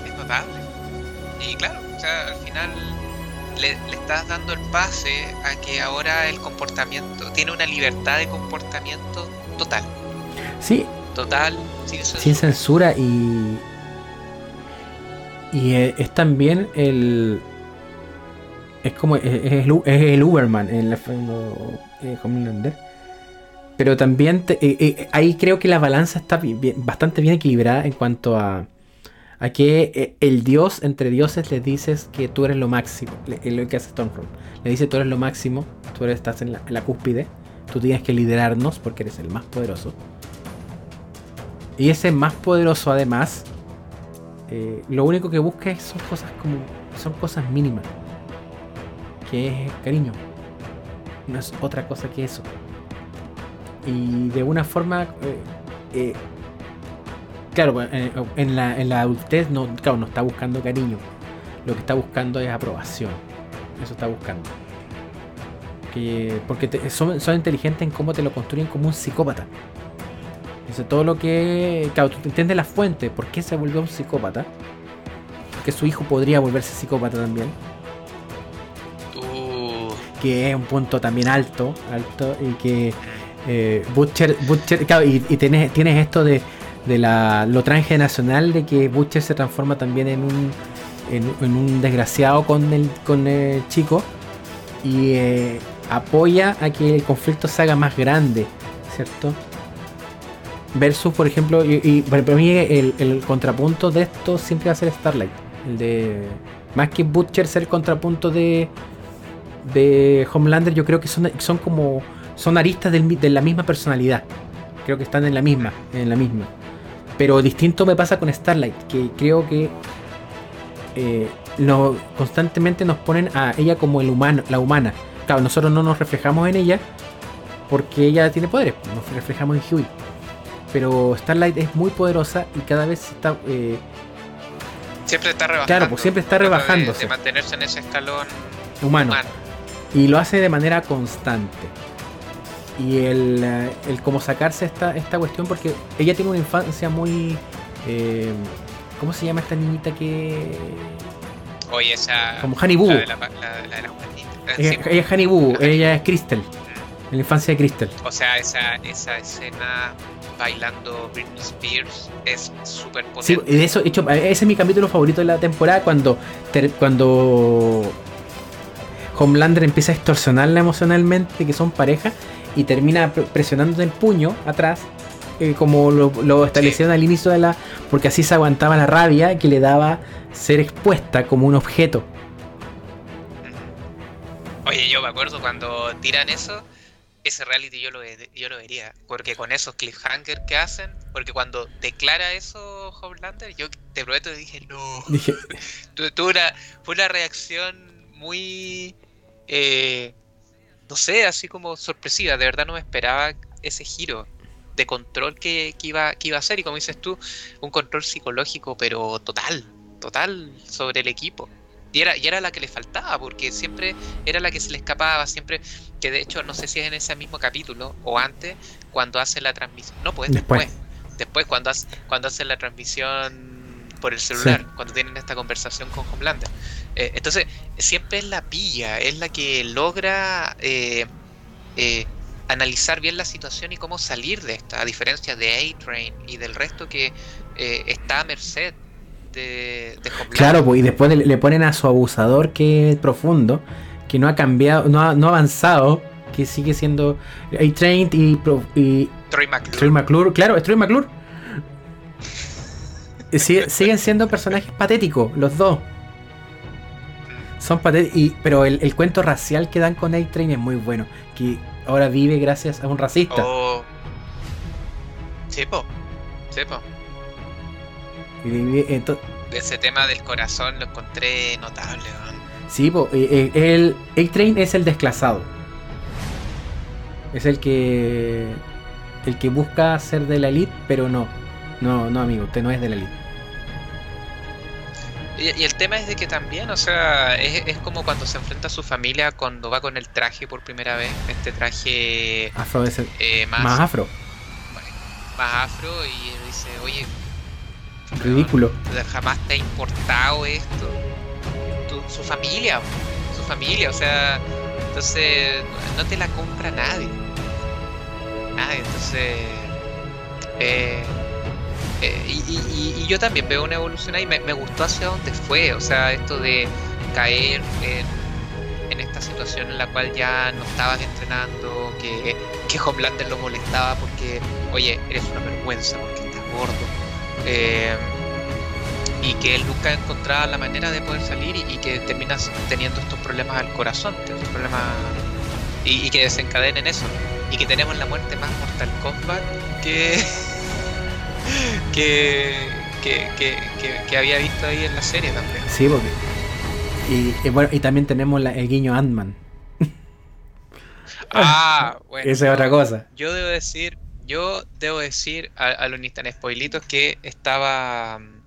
es notable. Y claro, o sea, al final le, estás dando el pase a que ahora el comportamiento tiene una libertad de comportamiento total. Sí. Total, sin censura. Sin censura y. Y eh, es, también el. Es como. Es, el, Uberman en la. Eh, pero también eh, eh, ahí creo que la balanza está bastante bien equilibrada en cuanto a, a que eh, el dios entre dioses le dices que tú eres lo máximo. Es lo que hace Stormfront. Le dice tú eres lo máximo, tú eres, estás en la, cúspide, tú tienes que liderarnos porque eres el más poderoso. Y ese más poderoso además, lo único que busca son cosas como, son cosas mínimas. Que es cariño. No es otra cosa que eso y de una forma, eh, eh, claro, eh, en, la, en la adultez no, claro, no está buscando cariño, lo que está buscando es aprobación, eso está buscando. Que, porque son, son inteligentes en cómo te lo construyen como un psicópata. Entonces todo lo que... Claro, tú entiendes la fuente, por qué se volvió un psicópata. Porque su hijo podría volverse psicópata también. Uh. Que es un punto también alto, alto, y que eh, Butcher, Butcher claro, y, tienes, tienes esto de, de la, lo transgeneracional de que Butcher se transforma también en un, en, un desgraciado con el, con el chico y eh, apoya a que el conflicto se haga más grande, ¿cierto? Versus, por ejemplo, y, para mí el, contrapunto de esto siempre va a ser Starlight. El de. Más que Butcher ser el contrapunto de. de Homelander, yo creo que son como son aristas de la misma personalidad. Creo que están en la misma, en la misma. Pero distinto me pasa con Starlight, que creo que eh, constantemente nos ponen a ella como el humano, la humana. Claro, nosotros no nos reflejamos en ella porque ella tiene poderes, nos reflejamos en Huey. Pero Starlight es muy poderosa y cada vez está. Eh, siempre está rebajando. Claro, pues siempre está rebajando. De, mantenerse en ese escalón humano. Y lo hace de manera constante y el, eh, el cómo sacarse esta, esta cuestión, porque ella tiene una infancia muy... Eh, ¿Cómo se llama esta niñita que...? Oye, esa... Como Honey Boo. ella, es Honey Boo, ella es Crystal. En la infancia de Crystal. O sea, esa, esa escena bailando Britney Spears es súper Sí, potente. de eso, hecho, ese es mi capítulo favorito de la temporada cuando, ter- cuando Homelander empieza a extorsionarla emocionalmente, que son pareja, y termina pre- presionando el puño atrás, eh, como lo, lo establecieron al inicio de la... porque así se aguantaba la rabia que le daba ser expuesta como un objeto. Oye, yo me acuerdo cuando tiran eso, ese reality yo lo, yo lo vería, porque con esos cliffhanger que hacen, porque cuando declara eso Homelander, yo te prometo dije, no, Dije, Tu- una, fue una reacción muy, eh, no sé, así como sorpresiva. De verdad no me esperaba ese giro de control que, que iba, que iba a ser. Y como dices tú, un control psicológico, pero total, total sobre el equipo. Y era, y era la que le faltaba, porque siempre era la que se le escapaba, siempre, que de hecho no sé si es en ese mismo capítulo o antes, cuando hace la transmisión. No, pues Después. después. Después, cuando, hace, cuando hace la transmisión por el celular, cuando tienen esta conversación con Homelander. Eh, entonces, siempre es la pilla, es la que logra eh, eh, analizar bien la situación y cómo salir de esta, a diferencia de A-Train y del resto que eh, está a merced de, de Homelander. Claro, pues, y después le, ponen a su abusador que es profundo, que no ha cambiado, no ha, no ha avanzado, que sigue siendo A-Trained y, y Troy McClure. Troy McClure. Claro, es Troy McClure. Eh, sigue- siguen siendo personajes patéticos, los dos. Son patéticos, y- pero el, el cuento racial que dan con A-Train es muy bueno, que ahora vive gracias a un racista. Oh. Sí, po. Sí, po. Y vive- ento- Ese tema del corazón lo encontré notable, weón. Sí, po, eh, eh, el A-Train es el desclasado. Es el que. El que busca ser de la elite, pero no. No, no, amigo, usted no es de la elite. Y, y el tema es de que también, o sea, es, es como cuando se enfrenta a su familia cuando va con el traje por primera vez, este traje Afro es el- eh, más, más afro. más afro y él dice, oye, Ridículo. jamás te ha importado esto. Tu- su familia, su familia, o sea, entonces no te la compra nadie. Nadie, entonces... eh, eh, y, y- yo también veo una evolución ahí, me, gustó hacia dónde fue, o sea, esto de caer en, esta situación en la cual ya no estabas entrenando, que, que Homelander lo molestaba porque, oye, eres una vergüenza porque estás gordo. Eh, y que él nunca encontraba la manera de poder salir y, y que terminas teniendo estos problemas al corazón, estos problemas y, y que desencadenen eso. Y que tenemos la muerte más Mortal Kombat que que, que, que, había visto ahí en la serie también. Sí, porque. Y, y bueno, y también tenemos la- el guiño Ant-Man. Ah, bueno. Esa es otra cosa. Yo debo decir, yo debo decir a, a los Nistan spoilitos que estaba mm,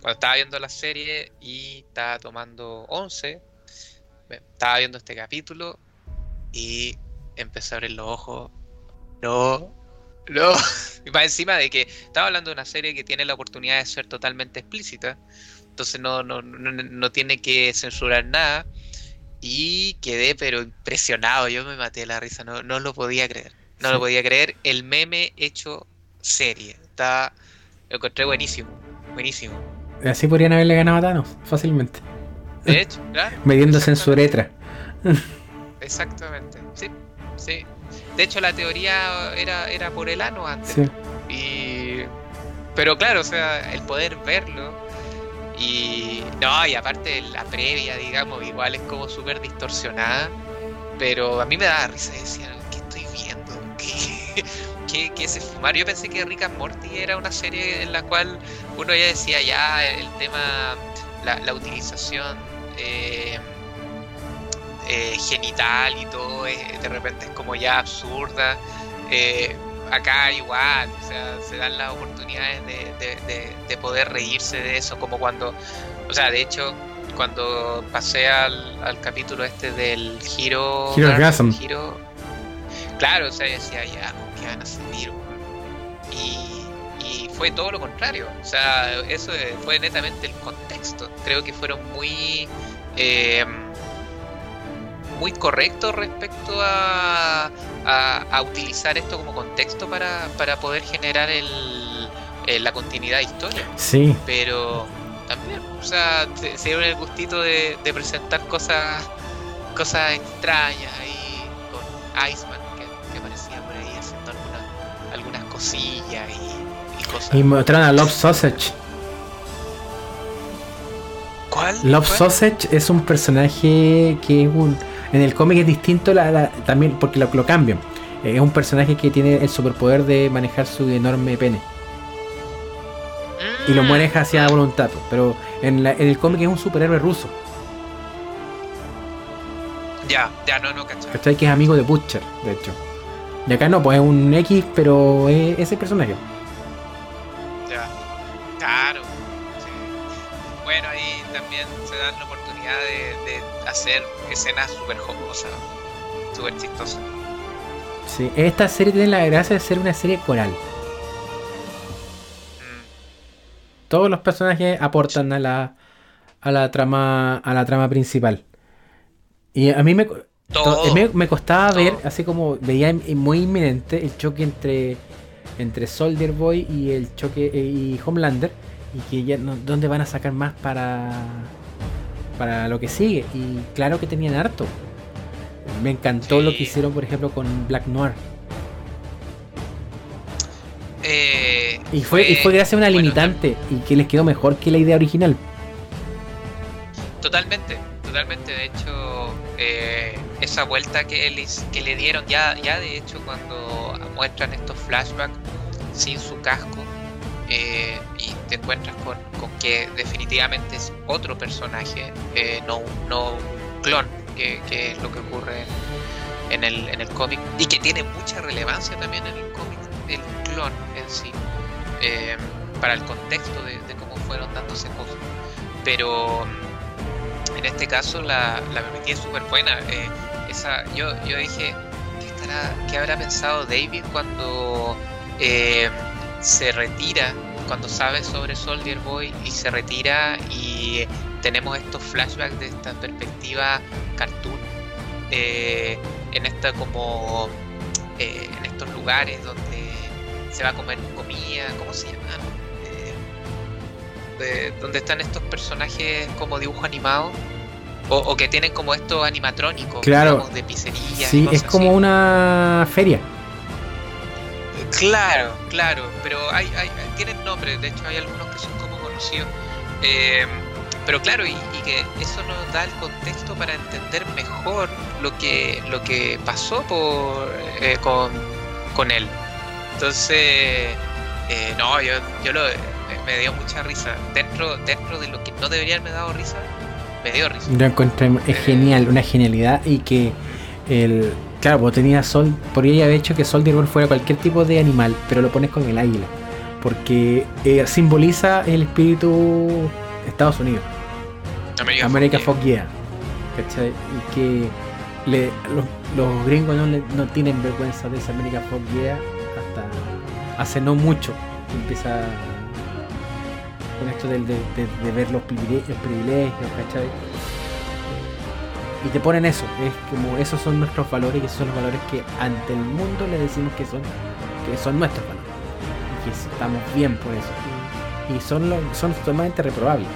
cuando estaba viendo la serie y estaba tomando 11, me- estaba viendo este capítulo y empecé a abrir los ojos. No, no. Y más encima de que estaba hablando de una serie que tiene la oportunidad de ser totalmente explícita, entonces no, no, no, no tiene que censurar nada. Y quedé pero impresionado, yo me maté la risa, no, no lo podía creer. No Sí. lo podía creer, el meme hecho serie. Está, lo encontré buenísimo, buenísimo. Así podrían haberle ganado a Thanos, fácilmente. De hecho, claro, Mediéndose en su uretra. exactamente. Sí, sí. De hecho, la teoría era, era por el ano antes. Sí. Y... Pero claro, o sea, el poder verlo y... No, y aparte la previa, digamos, igual es como súper distorsionada, pero a mí me daba risa decía, ¿qué estoy viendo? ¿Qué, qué, qué es el fumar? Yo pensé que Rick and Morty era una serie en la cual uno ya decía, ya, el tema, la, la utilización... eh, eh, genital y todo eh, de repente es como ya absurda eh, acá igual, o sea, se dan las oportunidades de, de- de- de poder reírse de eso, como cuando, o sea, de hecho, cuando pasé al, al capítulo este del giro... Gasm. Giro, claro, o sea, yo decía, ya, ¿con qué van a salir? weón? Y, y fue todo lo contrario, o sea, eso eh, fue netamente el contexto, creo que fueron muy... eh, muy correctos respecto a, a, utilizar esto como contexto para, para poder generar el, la continuidad de historia. Sí. Pero también, o sea, se, dieron el gustito de, presentar cosas cosas extrañas ahí con Iceman, que, aparecía por ahí haciendo algunas, algunas cosillas y, cosas. Y mostraron a Love Sausage. ¿Cuál? Love Sausage es un personaje que es un en el cómic es distinto también porque lo, lo cambian. Eh, es un personaje que tiene el superpoder de manejar su enorme pene. Y lo mm. maneja hacia voluntad. Pero en, el cómic es un superhéroe ruso. Ya, ya no, no, ¿Cachai? Que es amigo de Butcher, de hecho. Y acá no, pues es un X, pero es ese personaje. Ya, claro. Bueno, ahí también se dan la oportunidad de hacer escenas súper jocosas, súper chistosas. Sí, esta serie tiene la gracia de ser una serie coral. Mm. Todos los personajes aportan a la, a la trama a la trama principal. Y a mí me, me, costaba ver, así como veía muy inminente el choque entre, entre Soldier Boy y el choque y Homelander. Y que ya no, dónde van a sacar más para para lo que sigue. Y claro que tenían harto. Me encantó lo que hicieron, por ejemplo, con Black Noir. Eh, y, fue, y fue gracias a una limitante y que les quedó mejor que la idea original. Totalmente, totalmente. De hecho, eh, esa vuelta que, que le dieron, ya, ya de hecho, cuando muestran estos flashbacks sin su casco, eh, te encuentras con, que definitivamente es otro personaje, eh, no, no un clon, que, es lo que ocurre en, el, en el cómic y que tiene mucha relevancia también en el cómic, el clon en sí, eh, para el contexto de, cómo fueron dándose cosas. Pero en este caso la, la es súper buena. esa, yo, yo dije, ¿qué, estará, ¿qué habrá pensado David cuando se retira cuando sabe sobre Soldier Boy y se retira y tenemos estos flashbacks de esta perspectiva cartoon eh, en esta como eh, en estos lugares donde se va a comer comida, ¿cómo se llama? Eh, donde están estos personajes como dibujo animado o, que tienen como estos animatrónicos claro. de pizzería. Sí, es como una feria. Claro, claro, pero hay, hay, tienen nombre, de hecho hay algunos que son como conocidos. Eh, pero claro, y, que eso nos da el contexto para entender mejor lo que, lo que pasó por, eh, con, con él. Entonces, eh, no, yo, yo lo, me dio mucha risa. Dentro, dentro de lo que no debería haberme dado risa, me dio risa. Lo encontré es genial, una genialidad y que el Claro, pues tenía Sol, podría haber hecho que Soldier fuera cualquier tipo de animal, pero lo pones con el águila. Porque eh, simboliza el espíritu de Estados Unidos. América, América Fuck yeah. ¿Cachai? Y que los, gringos no, tienen vergüenza de esa América Fuck yeah hasta hace no mucho. Empieza con esto de, ver los privilegios ¿cachai? Y te ponen eso, es como esos son nuestros valores y esos son los valores que ante el mundo le decimos que son que son nuestros valores. Y que estamos bien por eso. Y, son son totalmente reprobables.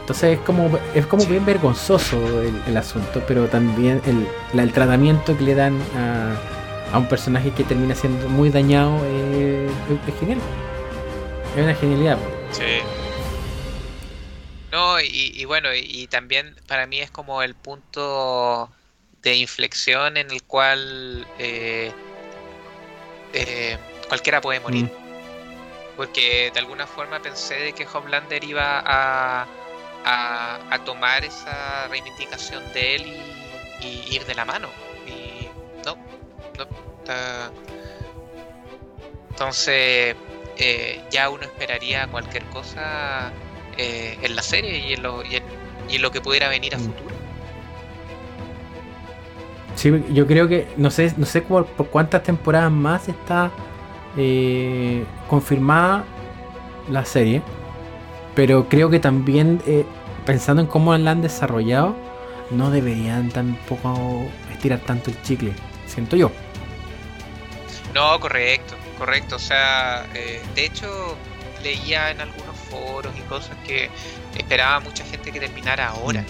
Entonces es como es como bien vergonzoso el, asunto pero también el, el, tratamiento que le dan a, a, un personaje que termina siendo muy dañado es, es genial. Es una genialidad y, bueno, y, también para mí es como el punto de inflexión en el cual eh, eh, cualquiera puede morir. Mm. Porque de alguna forma pensé de que Homelander iba a, a, tomar esa reivindicación de él y, ir de la mano. Y no, no. entonces, eh, ya uno esperaría cualquier cosa eh, en la serie y en, lo, y, en, lo que pudiera venir a mm. futuro. Sí, yo creo que no sé, no sé por, cuántas temporadas más está eh, confirmada la serie, pero creo que también eh, pensando en cómo la han desarrollado, no deberían tampoco estirar tanto el chicle, siento yo. No, correcto, correcto. O sea, eh, de hecho, leía en algunos foros y cosas que esperaba mucha gente que terminara ahora, mm.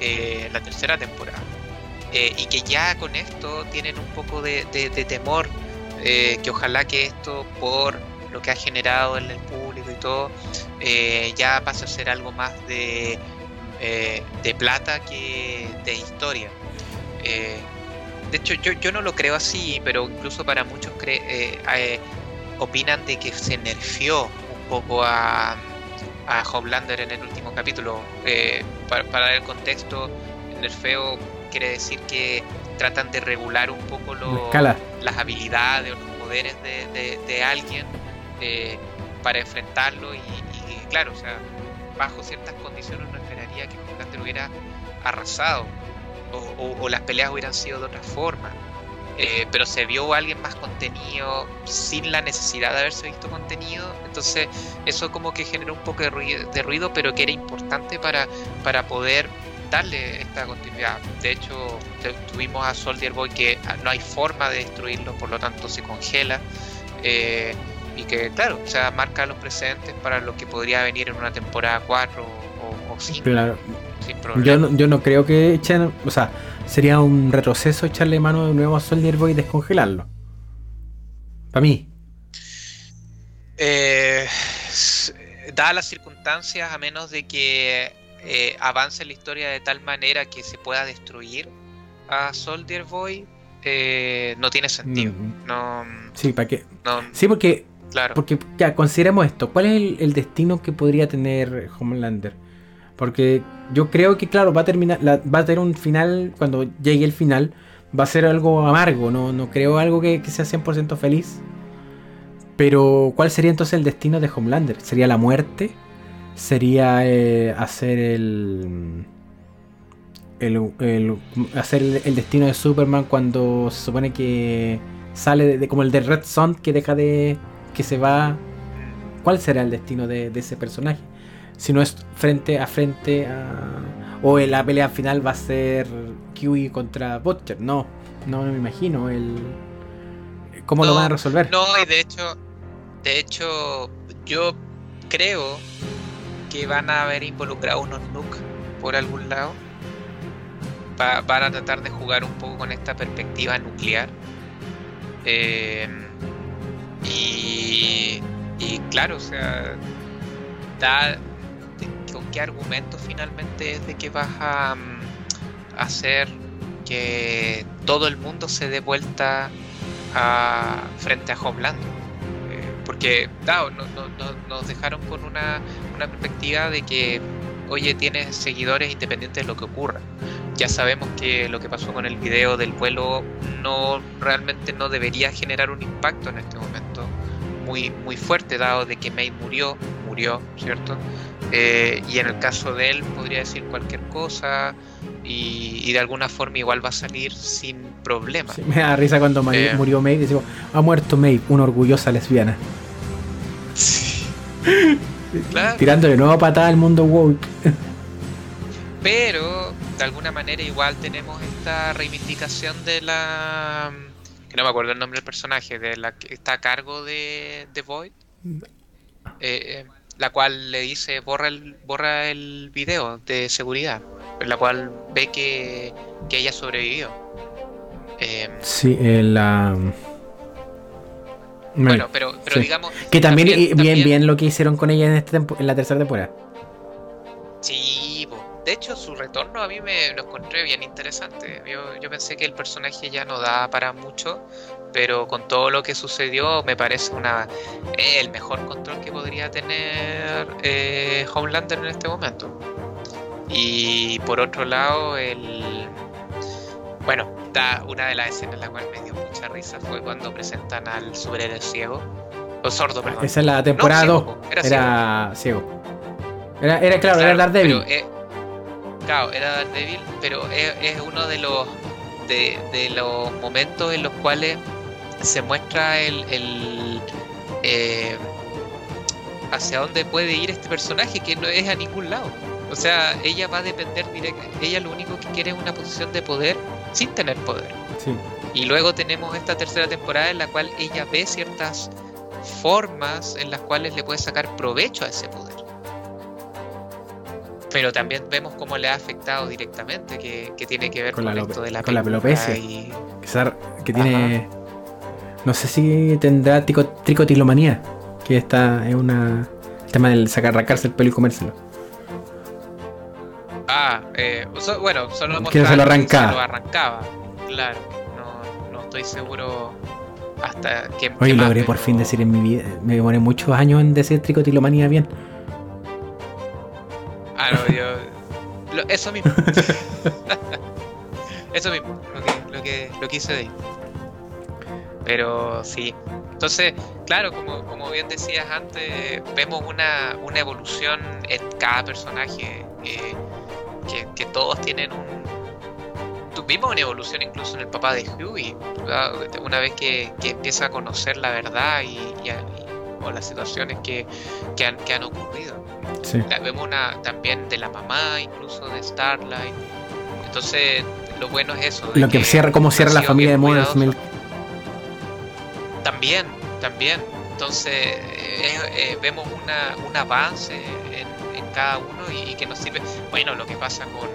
eh, la tercera temporada. Eh, y que ya con esto tienen un poco de, temor, eh, que ojalá que esto, por lo que ha generado en el público y todo, ya pase a ser algo más de, de plata que de historia. de hecho, yo, yo no lo creo así, pero incluso para muchos opinan de que se nerfeó poco a, a Homelander en el último capítulo. Eh, para, dar el contexto, nerfeo quiere decir que tratan de regular un poco lo, las habilidades o los poderes de, alguien eh, para enfrentarlo y, claro, o sea, bajo ciertas condiciones no esperaría que Homelander hubiera arrasado o las peleas hubieran sido de otra forma. Eh, pero se vio alguien más contenido sin la necesidad de haberse visto contenido. Entonces eso como que generó un poco de ruido, pero que era importante para, para poder darle esta continuidad. De hecho, tuvimos a Soldier Boy que no hay forma de destruirlo, por lo tanto se congela. Eh, y que, claro, o sea, marca los precedentes para lo que podría venir en una temporada 4 o, 5. Claro. Yo no, yo no creo que echen, o sea, sería un retroceso echarle mano de nuevo a Soldier Boy y descongelarlo. Para mí. Eh, dadas las circunstancias, a menos de que eh, avance la historia de tal manera que se pueda destruir a Soldier Boy, eh, no tiene sentido. Mm. No, sí, ¿para qué? sí, porque, claro. porque ya, consideremos esto. ¿Cuál es el destino que podría tener Homelander? Porque yo creo que, claro, va a terminar, va a tener un final, cuando llegue el final, va a ser algo amargo, no, no creo algo que, sea 100% feliz. Pero, ¿cuál sería entonces el destino de Homelander? ¿Sería la muerte? ¿Sería eh, hacer el, el, hacer el, destino de Superman cuando se supone que sale de, como el de Red Sun que deja de que se va ¿cuál será el destino de ese personaje? Si no es frente a frente a... o la pelea final va a ser Kiwi contra Butcher. No, no me imagino el cómo lo van a resolver. No, y de hecho, de hecho, yo creo que van a haber involucrado unos Nook por algún lado. van a tratar de jugar un poco con esta perspectiva nuclear. Eh, y, y claro, o sea, da, con qué argumento finalmente es de que vas a, mm, hacer que todo el mundo se dé vuelta frente a Homelander. Eh, porque, claro, nos dejaron con una, perspectiva de que, oye, tienes seguidores independientes de lo que ocurra. Ya sabemos que lo que pasó con el video del vuelo no realmente no debería generar un impacto en este momento muy, muy fuerte, dado de que May murió, murió, ¿cierto? Eh, y en el caso de él podría decir cualquier cosa y, de alguna forma igual va a salir sin problema. me da risa cuando eh, murió May, decimos, ha muerto May, una orgullosa lesbiana. Sí. Tirándole nueva patada al mundo woke. Pero de alguna manera igual tenemos esta reivindicación de la que no me acuerdo el nombre del personaje, de la que está a cargo de, de Void. Eh, la cual le dice borra el, borra el video de seguridad, la cual ve que, que ella sobrevivió. Eh, sí, la... Bueno, pero, pero digamos... Que también, bien, bien lo que hicieron con ella en, este en la tercera temporada. Sí, de hecho su retorno a mí me lo encontré bien interesante. Yo, yo pensé que el personaje ya no da para mucho, pero con todo lo que sucedió me parece una el mejor control que podría tener eh, Homelander en este momento. Y por otro lado, el bueno, da una de las escenas en la cual me dio mucha risa fue cuando presentan al superhéroe ciego. O sordo, perdón. Esa es la temporada 2. era, ciego. Era, era claro, era Daredevil. Pero, eh, claro, era Daredevil, pero es, es uno de los de, de, los momentos en los cuales se muestra el, el eh, hacia dónde puede ir este personaje que no es a ningún lado. O sea, ella va a depender directamente, ella lo único que quiere es una posición de poder sin tener poder. Sí. Y luego tenemos esta tercera temporada en la cual ella ve ciertas formas en las cuales le puede sacar provecho a ese poder. Pero también vemos cómo le ha afectado directamente, que, que tiene que ver Con con, la esto de la con la y- que tiene. No sé si tendrá tico- tricotilomanía. Que esta es una. El tema del sacar arrancarse el pelo y comérselo. Ah, eh, so- bueno, solo Que se lo arrancaba. se lo arrancaba. Claro, no, no estoy seguro hasta qué más, logré por fin decir en mi vida. Me demoré muchos años en decir tricotilomanía bien. Ah, no, yo. lo- eso mismo. eso mismo, lo que, lo que, lo que hice de ahí. Pero sí. Entonces, claro, como, como bien decías antes, vemos una, una evolución en cada personaje. eh, que, que todos tienen un. Tuvimos una evolución incluso en el papá de Huey. ¿verdad? Una vez que, que empieza a conocer la verdad y, y a- y- o las situaciones que, que, han, que han ocurrido. Sí. La vemos una también de la mamá, incluso de Starlight. Entonces, lo bueno es eso. de Lo que cierra, cómo cierra la familia de Mother's. Milk. También, también. Entonces, eh, eh, vemos una, un avance en, en cada uno y, que nos sirve. Bueno, lo que pasa con,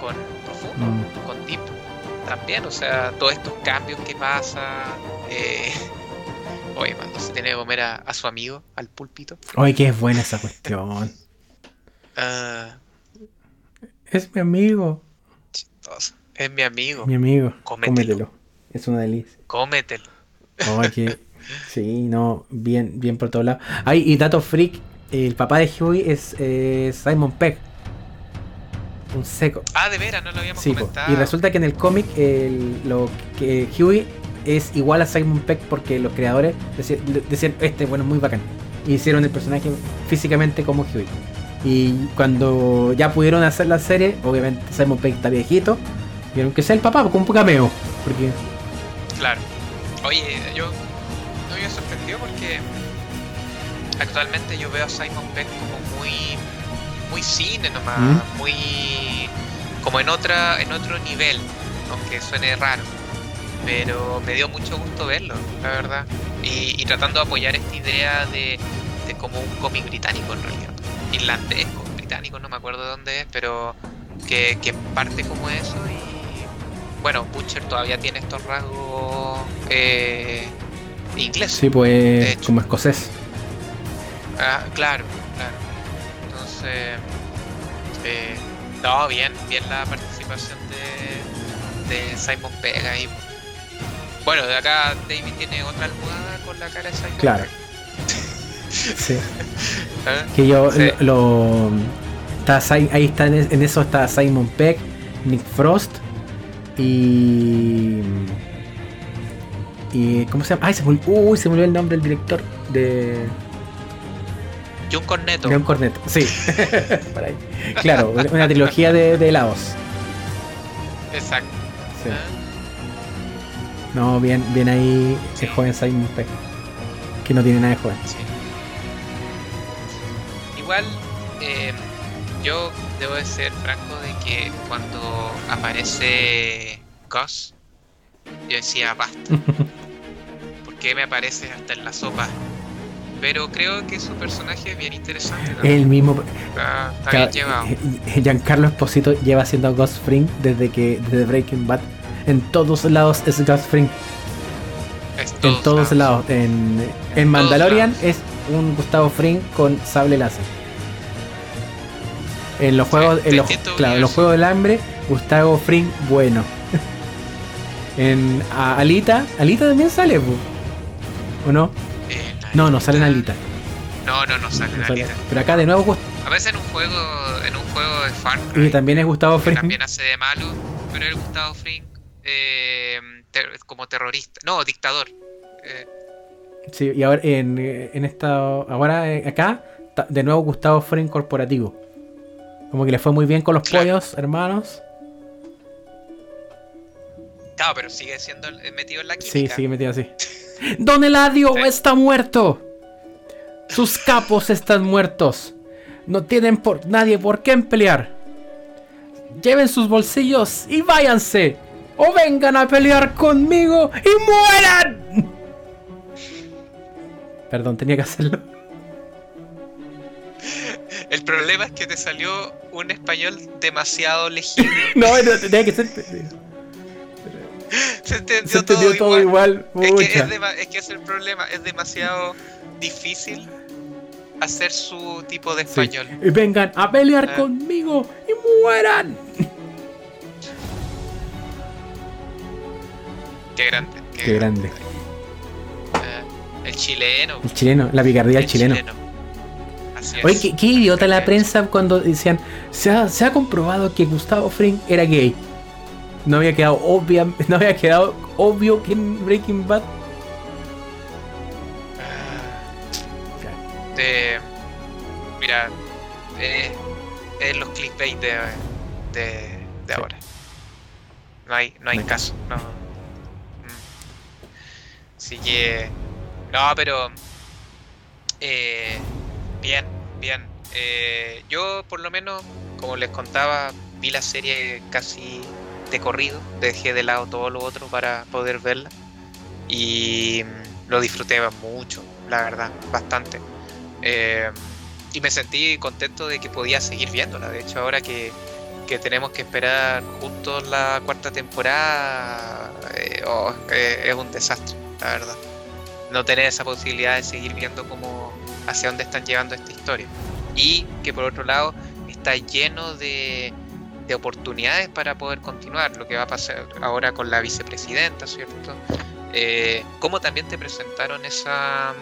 con Profundo, Mm. con Deep, también. O sea, todos estos cambios que pasan. Eh, oye, cuando se tiene que comer a, a su amigo, al púlpito. Oye, qué es buena esa cuestión. ah, Es mi amigo. chistoso. Es mi amigo. Mi amigo. Cómetelo. Cómetelo. Es una delicia. Cómetelo. Que- sí, no, bien, bien por todos lados. Ay, y dato freak, el papá de Huey es eh, Simon Pegg. Un seco. Ah, de veras, no lo habíamos Sí, comentado. y resulta que en el cómic lo que Huey es igual a Simon Pegg porque los creadores decían, este bueno es muy bacán. Y hicieron el personaje físicamente como Huey. Y cuando ya pudieron hacer la serie, obviamente Simon Pegg está viejito, vieron que sea el papá, como un cameo. Porque Claro. Oye, yo no me sorprendió porque actualmente yo veo a Simon Peck como muy muy cine nomás, ¿Mm? muy como en otra en otro nivel, aunque suene raro. Pero me dio mucho gusto verlo, la verdad. Y, y tratando de apoyar esta idea de, de como un cómic británico en realidad. Irlandés, británico, no me acuerdo de dónde es, pero que, que parte como eso y bueno, Butcher todavía tiene estos rasgos eh, ingleses. sí, pues como escocés. Ah, claro, claro. Entonces, eh, no, bien, bien la participación de, de Simon Pegg ahí. Bueno, de acá David tiene otra almohada con la cara de Simon Claro. Pegg. Sí. ¿Eh? Que yo Sí. lo. está ahí está en, es- en eso está Simon Peck, Nick Frost y. y ¿Cómo se llama? Ay, se me, uy, se me olvidó el nombre del director de John Cornetto. León Cornetto. Sí, por ahí. Claro, una trilogía de, de helados. Exacto. Sí. ¿eh? No, bien, bien ahí Sí. el joven Simon Peck. Que no tiene nada de joven. Sí. Igual, eh, yo debo de ser franco de que cuando aparece Gus, yo decía basta. ¿Por qué me aparece hasta en la sopa? Pero creo que su personaje es bien interesante. ¿no? El mismo. Está, está bien llevado. eh, eh, Giancarlo Esposito lleva haciendo Ghost Fring desde que desde Breaking Bad. En todos lados es Ghost Fring. Es En todos lados. En, en Mandalorian lados. es un Gustavo Fring con sable láser. En los juegos, en los, claro, en los juegos del hambre, Gustavo Fring bueno. en a- Alita, Alita también sale. ¿o no? No, no sale en Alita. No, no, no sale en. Alita. Pero acá de nuevo A veces en un juego, en un juego de Far y también es Gustavo Fring. también hace de malo, pero el Gustavo Fring eh, ter- como terrorista, no, dictador. Eh, Sí, y ahora en, en esta. Ahora eh, acá, de nuevo Gustavo Fring corporativo. Como que le fue muy bien con los Claro. pollos, hermanos. claro, pero sigue siendo eh, metido en la Sí, química. sigue metido así. Don Eladio Sí. está muerto. Sus capos están muertos. No tienen por nadie por qué pelear. Lleven sus bolsillos y váyanse. o vengan a pelear conmigo y mueran. Perdón, tenía que hacerlo. El problema es que te salió un español demasiado legible. no, no, tenía que ser. Se entendió, Se entendió todo, todo igual. igual. Es que es, dema- es que es el problema, es demasiado difícil hacer su tipo de Sí. español. Y vengan a pelear Ah. conmigo y mueran. Qué grande. Qué, Qué grande. Eh, el chileno. El chileno, la picardía del el chileno. Así es. Oye, qué, qué idiota la prensa cuando decían, se ha, se ha comprobado que Gustavo Fring era gay. No había quedado obvia, no había quedado obvio que en Breaking Bad. Ah, de- mira, eh, es los clickbait de, de, de Sí. ahora. No hay, no hay No hay caso. No. Mm. Así que. No, pero. eh, bien, bien. Eh, yo, por lo menos, como les contaba, vi la serie casi de corrido. Dejé de lado todo lo otro para poder verla. Y mm, lo disfruté mucho, la verdad, bastante. Eh, y me sentí contento de que podía seguir viéndola. De hecho, ahora que, que tenemos que esperar justo la cuarta temporada, eh, oh, es un desastre, la verdad. No tener esa posibilidad de seguir viendo cómo, hacia dónde están llevando esta historia. Y que por otro lado está lleno de, de oportunidades para poder continuar. Lo que va a pasar ahora con la vicepresidenta, ¿cierto? Eh, cómo también te presentaron esa,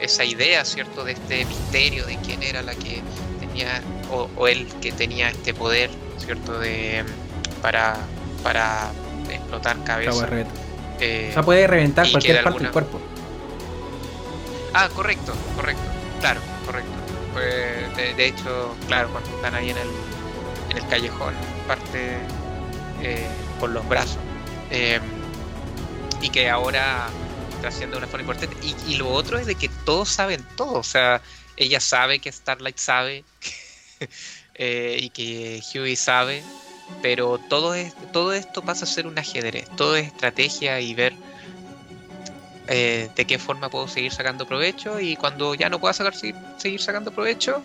esa idea, ¿cierto? De este misterio de quién era la que tenía, o, o el que tenía este poder, ¿cierto? De, para, para explotar reventar. Eh, O sea, puede reventar cualquier parte del cuerpo. Ah, correcto, correcto, claro, correcto. Pues, de, hecho, claro, cuando están ahí en el, en el callejón, parte eh, con los brazos. Eh, y que ahora está haciendo una forma importante. Y, y lo otro es de que todos saben todo. O sea, ella sabe que Starlight sabe eh, y que Huey sabe. Pero todo, es, todo esto pasa a ser un ajedrez. Todo es estrategia y ver eh, de qué forma puedo seguir sacando provecho y cuando ya no pueda sacar, seguir, sacando provecho,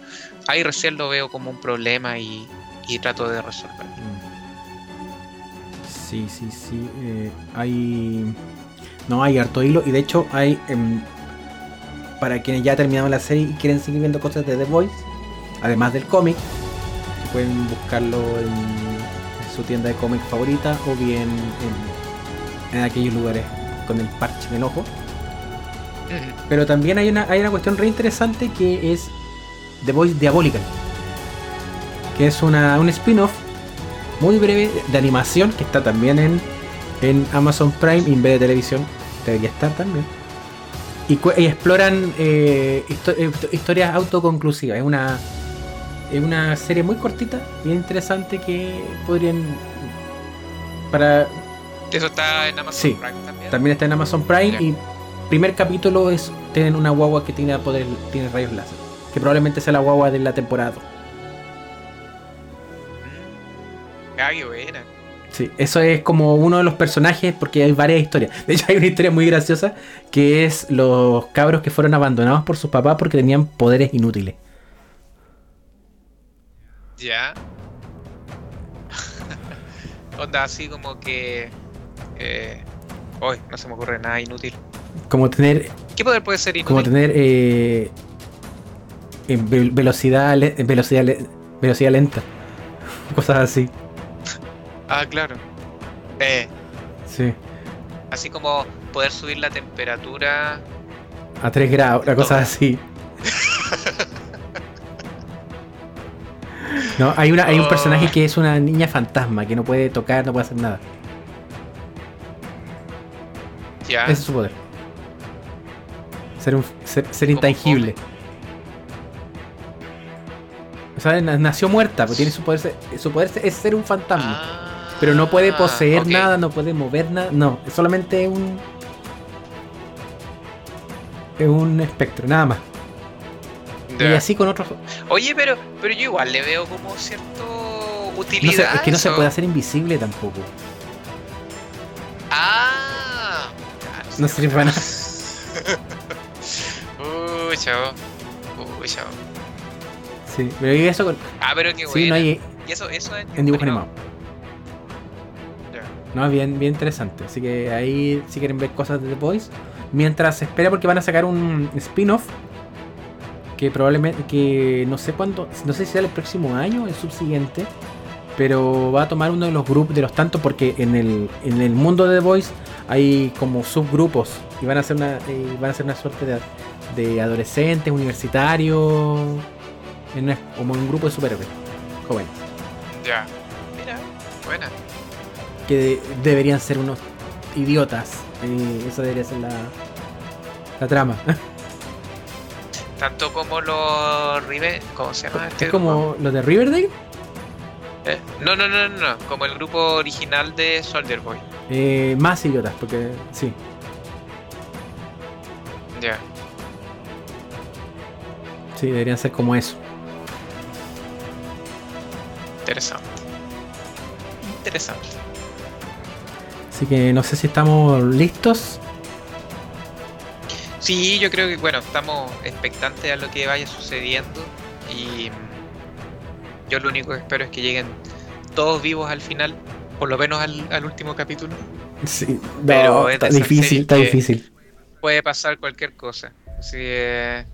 ahí recién lo veo como un problema y, y trato de resolver. Mm. Sí, sí, sí. eh, hay. No, hay harto hilo. Y de hecho, hay. em, para quienes ya terminaron la serie y quieren seguir viendo cosas de The Voice, además del cómic, pueden buscarlo en, en su tienda de cómic favorita o bien en, en aquellos lugares con el parche en el ojo. Pero también hay una, hay una cuestión re interesante que es The Voice Diabolical. Que es una, un spin-off muy breve de animación que está también en, en Amazon Prime y en vez de televisión debería estar también. Y, exploran eh, histo- eh, historias autoconclusivas. Es una, es una serie muy cortita, bien interesante que podrían... Para, Eso está en Amazon Sí, Prime también. está en Amazon Prime y primer capítulo es tienen una guagua que tiene poder tiene rayos láser, que probablemente sea la guagua de la temporada. Mm. Ah, qué buena. Sí, eso es como uno de los personajes porque hay varias historias. De hecho hay una historia muy graciosa que es los cabros que fueron abandonados por sus papás porque tenían poderes inútiles. Ya. Onda así como que. Eh, Hoy no se me ocurre nada inútil. Como tener ¿Qué poder puede ser inútil? como tener eh, ve- velocidad le- velocidad le- velocidad lenta. Cosas así. Ah, claro. Eh, Sí. así como poder subir la temperatura. A 3 grados, una cosa así. No, hay, una, hay un Oh. personaje que es una niña fantasma que no puede tocar, no puede hacer nada. Ya. Ese es su poder. Ser, un, ser, intangible. O sea, na- nació muerta, pero tiene su poder, su poder es ser un fantasma. Ah, pero no puede poseer nada, no puede mover nada. No, es solamente un. Es un espectro, nada más. Y así con otros. Oye, pero, pero yo igual le veo como cierto No utilidad. sé, es que no se puede hacer invisible tampoco. No sirve para nada. Uy, chavo. Uy, chavo. Sí, pero ¿y eso con- Ah, pero qué Sí, bueno. no hay Y eso, eso es en dibujo animado. No, bien, bien interesante. Así que ahí, si quieren ver cosas de The Boys, mientras se espera, porque van a sacar un spin-off que probablemente, que no sé cuándo, no sé si será el próximo año o el subsiguiente, pero va a tomar uno de los grupos, de los tantos, porque en el, en el mundo de The Boys hay como subgrupos y van a hacer una, eh, van a hacer una suerte de, de adolescentes, universitarios, en una- como un grupo de superhéroes jóvenes. Ya. Mira, buena. que de- deberían ser unos idiotas. Y esa debería ser la, la trama. Tanto como los Rive. ¿Cómo se llama este es como los de Riverdale. Eh, No, no, no, no, no. Como el grupo original de Soldier Boy. eh, más idiotas, porque sí. Ya. Sí, deberían ser como eso. Interesante. Interesante. Así que no sé si estamos listos. Sí, yo creo que, bueno, estamos expectantes a lo que vaya sucediendo y yo lo único que espero es que lleguen todos vivos al final, por lo menos al, al último capítulo. Sí, Pero no, es está difícil, está difícil. Puede pasar cualquier cosa. Así que,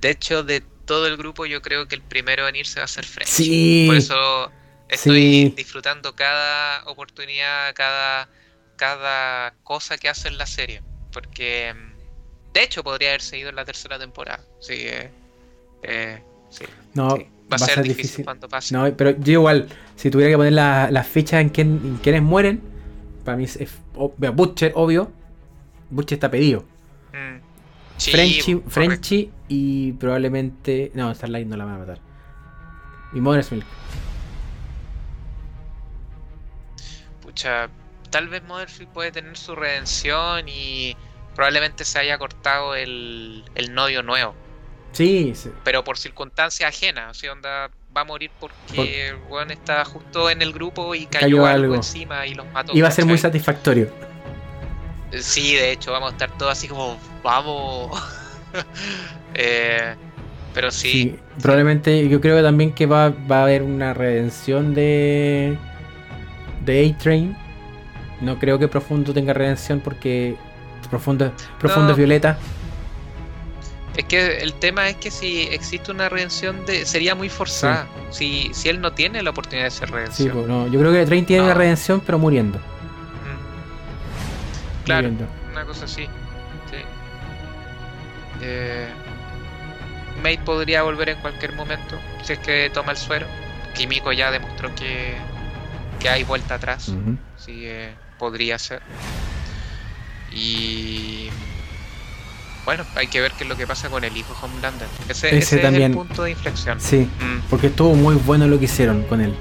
de hecho, de todo el grupo yo creo que el primero en irse va a ser French. Sí. Por eso estoy Sí. disfrutando cada oportunidad, cada, cada cosa que hace en la serie. Porque, mm, de hecho, podría haber seguido en la tercera temporada. Que, eh, sí, No, sí. Va, a ser difícil, cuando pase. No, pero yo igual, si tuviera que poner la- las fichas en, quién, en quiénes mueren, para mí es, ob- Butcher, obvio. Butcher está pedido. Mm. Sí, Frenchy. Frenchy y probablemente. No, Starlight no la van a matar. Y Mother's Milk. Pucha, tal vez Motherfield puede tener su redención y probablemente se haya cortado el, el novio nuevo. Sí, sí. pero por circunstancias ajenas. O sea, onda va a morir porque weón está justo en el grupo y cayó, Cayó algo, algo. encima y los mató. Iba a ser muy satisfactorio. Sí, de hecho, vamos a estar todos así como, vamos. Eh, pero sí, Sí, probablemente yo creo que también que va, va a haber una redención de de A-Train. No creo que Profundo tenga redención porque Profundo, Profundo No. es Violeta. Es que el tema es que si existe una redención de sería muy forzada. Si, si él no tiene la oportunidad de ser Sí, redención. pues, no, yo creo que A-Train tiene No. una redención pero muriendo. Mm. Claro, muriendo. una cosa así. Sí. Eh, Mate podría volver en cualquier momento si es que toma el suero. Kimiko ya demostró que, que hay vuelta atrás. Ujú. Así que podría ser. Y bueno, hay que ver qué es lo que pasa con el hijo Homelander. Ese, Ese ese es también. el punto de inflexión. Sí, Mm, porque estuvo muy bueno lo que hicieron con él.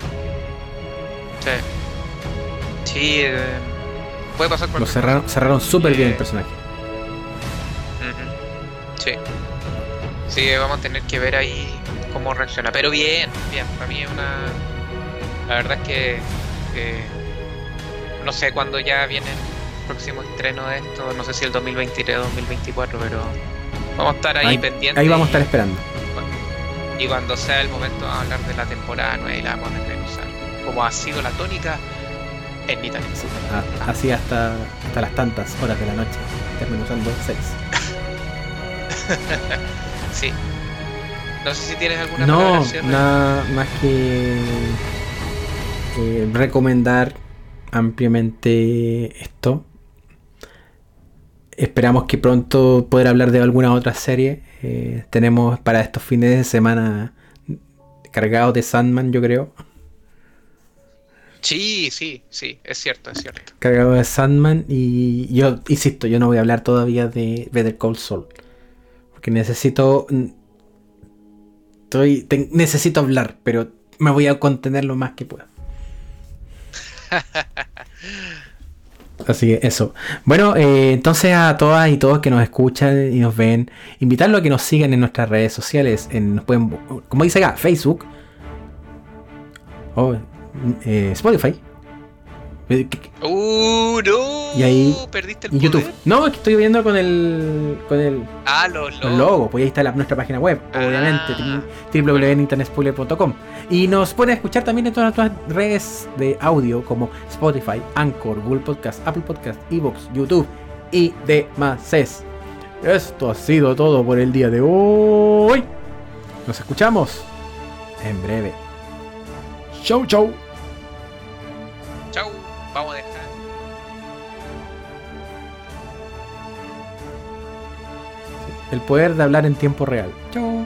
sí. Sí, eh, puede pasar Lo cualquier cerraron, cerraron súper bien el Eh, personaje. Sí. Sí, vamos a tener que ver ahí cómo reacciona. Pero bien, bien. Para mí es una. La verdad es que. eh, no sé cuándo ya viene el próximo estreno de esto. No sé si el 2023 o 2024, pero. Vamos a estar ahí, Ahí- pendientes. Ahí vamos a estar esperando. Y cuando sea el momento, vamos a hablar de la temporada nueva y la vamos a desmenuzar. Como ha sido la tónica en Italia. Sí, así hasta, hasta las tantas horas de la noche. Desmenuzando seis. Sí. No sé si tienes alguna No, nada más que eh, recomendar ampliamente esto. Esperamos que pronto poder hablar de alguna otra serie. Eh, tenemos para estos fines de semana cargados de Sandman, yo creo. Sí, sí, sí, es cierto, es cierto. Cargado de Sandman. Y yo insisto, yo no voy a hablar todavía de Better Call Saul. Porque necesito. mm, Estoy, te- necesito hablar, pero me voy a contener lo más que pueda. Así que eso. Bueno, eh, entonces a todas y todos que nos escuchan y nos ven, invitarlos a que nos sigan en nuestras redes sociales. En, nos pueden, como dice acá, Facebook o eh, Spotify. Eh, ¡Uh, no! Y ahí. perdiste el Y YouTube. poder. No, es que estoy viendo con el. con el. Ah, los Los logos. pues ahí está la- nuestra página web, obviamente, Ah. www.internetspoiler.com. Y nos pueden escuchar también en todas nuestras redes de audio como Spotify, Anchor, Google Podcast, Apple Podcast, Evox, YouTube y demás. Esto ha sido todo por el día de hoy. Nos escuchamos en breve. Chau, chau. Chau. Vamos a dejar. El poder de hablar en tiempo real. Chau.